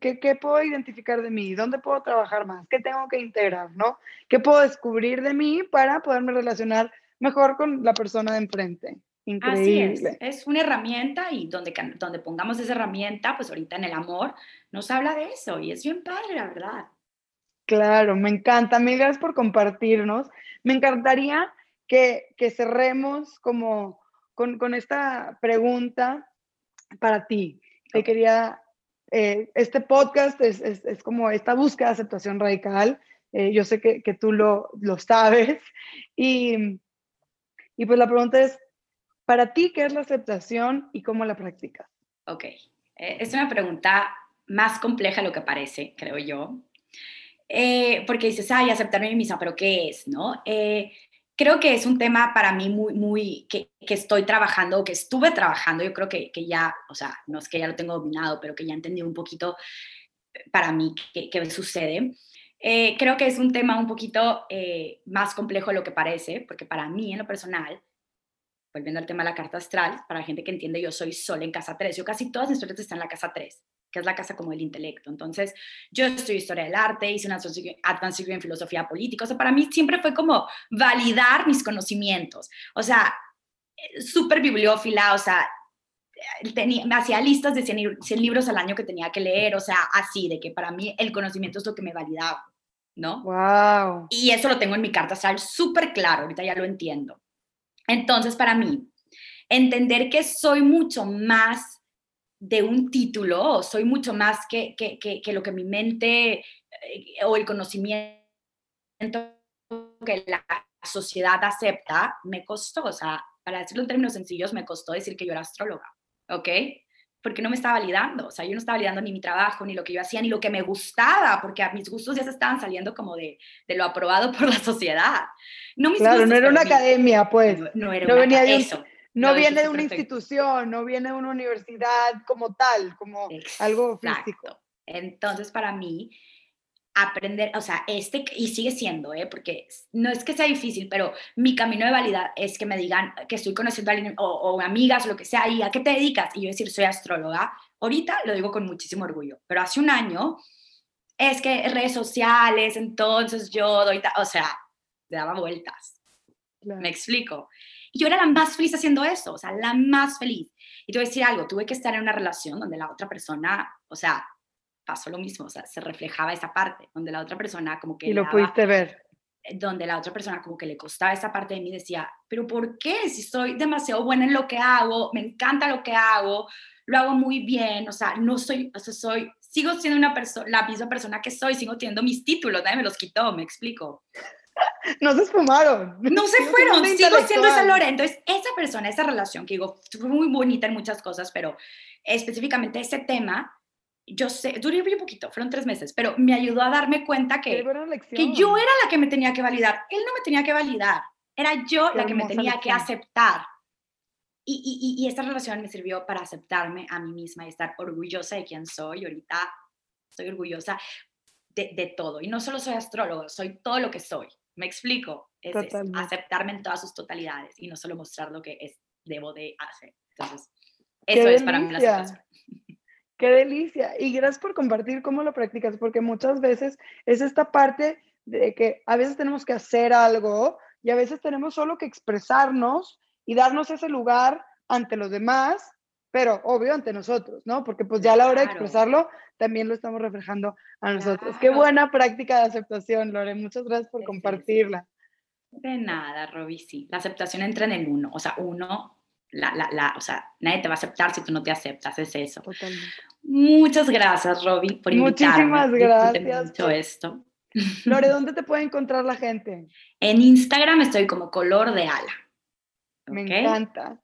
¿qué, ¿qué, puedo identificar de mí? ¿Dónde puedo trabajar más? ¿Qué tengo que integrar, ¿no? ¿Qué puedo descubrir de mí para poderme relacionar mejor con la persona de enfrente? Increíble. Así es, es una herramienta y donde, donde pongamos esa herramienta, pues ahorita en el amor, nos habla de eso y es bien padre, la verdad. Claro, me encanta. Mil gracias por compartirnos. Me encantaría que, que cerremos como con, con esta pregunta para ti. Te quería, eh, este podcast es, es, es, como esta búsqueda de aceptación radical. Eh, yo sé que, que tú lo, lo sabes. Y, y, pues la pregunta es, para ti, ¿qué es la aceptación y cómo la practicas? Ok, eh, es una pregunta más compleja de lo que parece, creo yo. porque dices, ay, aceptarme a mí misma, pero ¿qué es? ¿no? Creo que es un tema para mí muy, muy, que, que estoy trabajando, que estuve trabajando, yo creo que, que, ya, o sea, no es que ya lo tengo dominado, pero que ya entendí un poquito eh, para mí qué, sucede. Eh, creo que es un tema un poquito eh, más complejo de lo que parece, porque para mí en lo personal, volviendo al tema de la carta astral, para la gente que entiende, yo soy sola en casa 3, yo casi todas mis historias están en la casa 3 que es la casa como del intelecto. Entonces, yo estudié historia del arte, hice una advanced en filosofía política, o sea, para mí siempre fue como validar mis conocimientos. O sea, súper bibliófila, o sea, tenía, me hacía listas de 100, 100, libros al año que tenía que leer, o sea, así, de que para mí el conocimiento es lo que me validaba, ¿no? Wow. Y eso lo tengo en mi carta astral súper claro, ahorita ya lo entiendo. Entonces, para mí, entender que soy mucho más de un título, soy mucho más que, que, que, que lo que mi mente eh, o el conocimiento que la sociedad acepta, me costó, o sea, para decirlo en términos sencillos, me costó decir que yo era astróloga, ¿ok? Porque no me estaba validando, o sea, yo no estaba validando ni mi trabajo, ni lo que yo hacía, ni lo que me gustaba, porque a mis gustos ya se estaban saliendo como de, de lo aprobado por la sociedad. No mis claro, no era una academia, pues. No, era no una venía de. No viene de una institución, no viene de una universidad como tal, como algo físico. Entonces, para mí, aprender, o sea, este, y sigue siendo, ¿eh? porque no es que sea difícil, pero mi camino de validad es que me digan que estoy conociendo a alguien o, o amigas o lo que sea, y a qué te dedicas, y yo decir, soy astróloga. Ahorita lo digo con muchísimo orgullo, pero hace un año es que redes sociales, entonces yo doy, o sea, le daba vueltas. Me explico. Y yo era la más feliz haciendo eso, o sea, la más feliz. Y te voy a decir algo, tuve que estar en una relación donde la otra persona, o sea, pasó lo mismo, o sea, se reflejaba esa parte, donde la otra persona como que... Y lo pudiste ver. Eh, donde la otra persona como que le costaba esa parte de mí, decía, pero ¿por qué? Si soy demasiado buena en lo que hago, me encanta lo que hago, lo hago muy bien, o sea, no soy, o sea, soy, sigo siendo una persona, la misma persona que soy, sigo teniendo mis títulos, nadie me los quitó, me explico. No se esfumaron. No se fueron, sigo siendo esa Lore. Entonces, esa persona, esa relación que digo, fue muy bonita en muchas cosas, pero específicamente ese tema, yo sé, duré un poquito, fueron tres meses, pero me ayudó a darme cuenta que, que yo era la que me tenía que validar. Él no me tenía que validar, era yo la que me tenía que aceptar. Y, y, y, esta relación me sirvió para aceptarme a mí misma y estar orgullosa de quién soy. Ahorita estoy orgullosa de, de todo. Y no solo soy astrólogo, soy todo lo que soy. Me explico. Es, aceptarme en todas sus totalidades y no solo mostrar lo que es, debo de hacer. Entonces, eso es para mí la. Qué delicia. Y gracias por compartir cómo lo practicas, porque muchas veces es esta parte de que a veces tenemos que hacer algo y a veces tenemos solo que expresarnos y darnos ese lugar ante los demás, pero obvio ante nosotros, ¿no? Porque pues ya a la hora de expresarlo también lo estamos reflejando a nosotros. Qué buena práctica de aceptación, Lore. Muchas gracias por compartirla. De nada, Roby, sí. La aceptación entra en el uno. O sea, uno, la, la, la, o sea, nadie te va a aceptar si tú no te aceptas, es eso. Totalmente. Muchas gracias, Roby, por invitarme. Muchísimas gracias. Mucho esto. Lore, ¿dónde te puede encontrar la gente? En Instagram estoy como color de ala. Me encanta.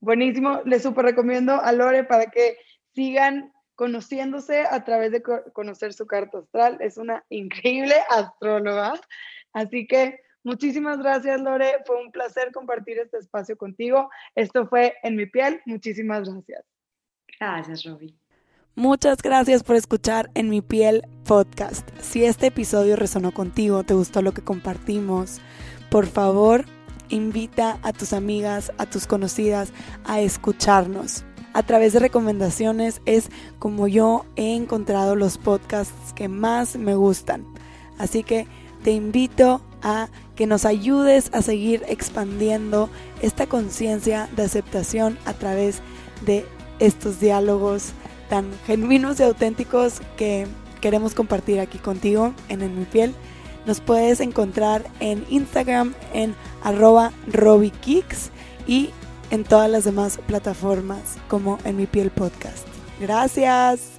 Buenísimo. Les súper recomiendo a Lore para que sigan conociéndose a través de conocer su carta astral. Es una increíble astróloga. Así que muchísimas gracias, Lore. Fue un placer compartir este espacio contigo. Esto fue En mi piel. Muchísimas gracias. Gracias, Roby. Muchas gracias por escuchar En mi piel podcast. Si este episodio resonó contigo, te gustó lo que compartimos, por favor, invita a tus amigas, a tus conocidas a escucharnos a través de recomendaciones es como yo he encontrado los podcasts que más me gustan. Así que te invito a que nos ayudes a seguir expandiendo esta conciencia de aceptación a través de estos diálogos tan genuinos y auténticos que queremos compartir aquí contigo en En Mi Piel. Nos puedes encontrar en Instagram en arroba robikicks y en todas las demás plataformas como en mi piel podcast. Gracias.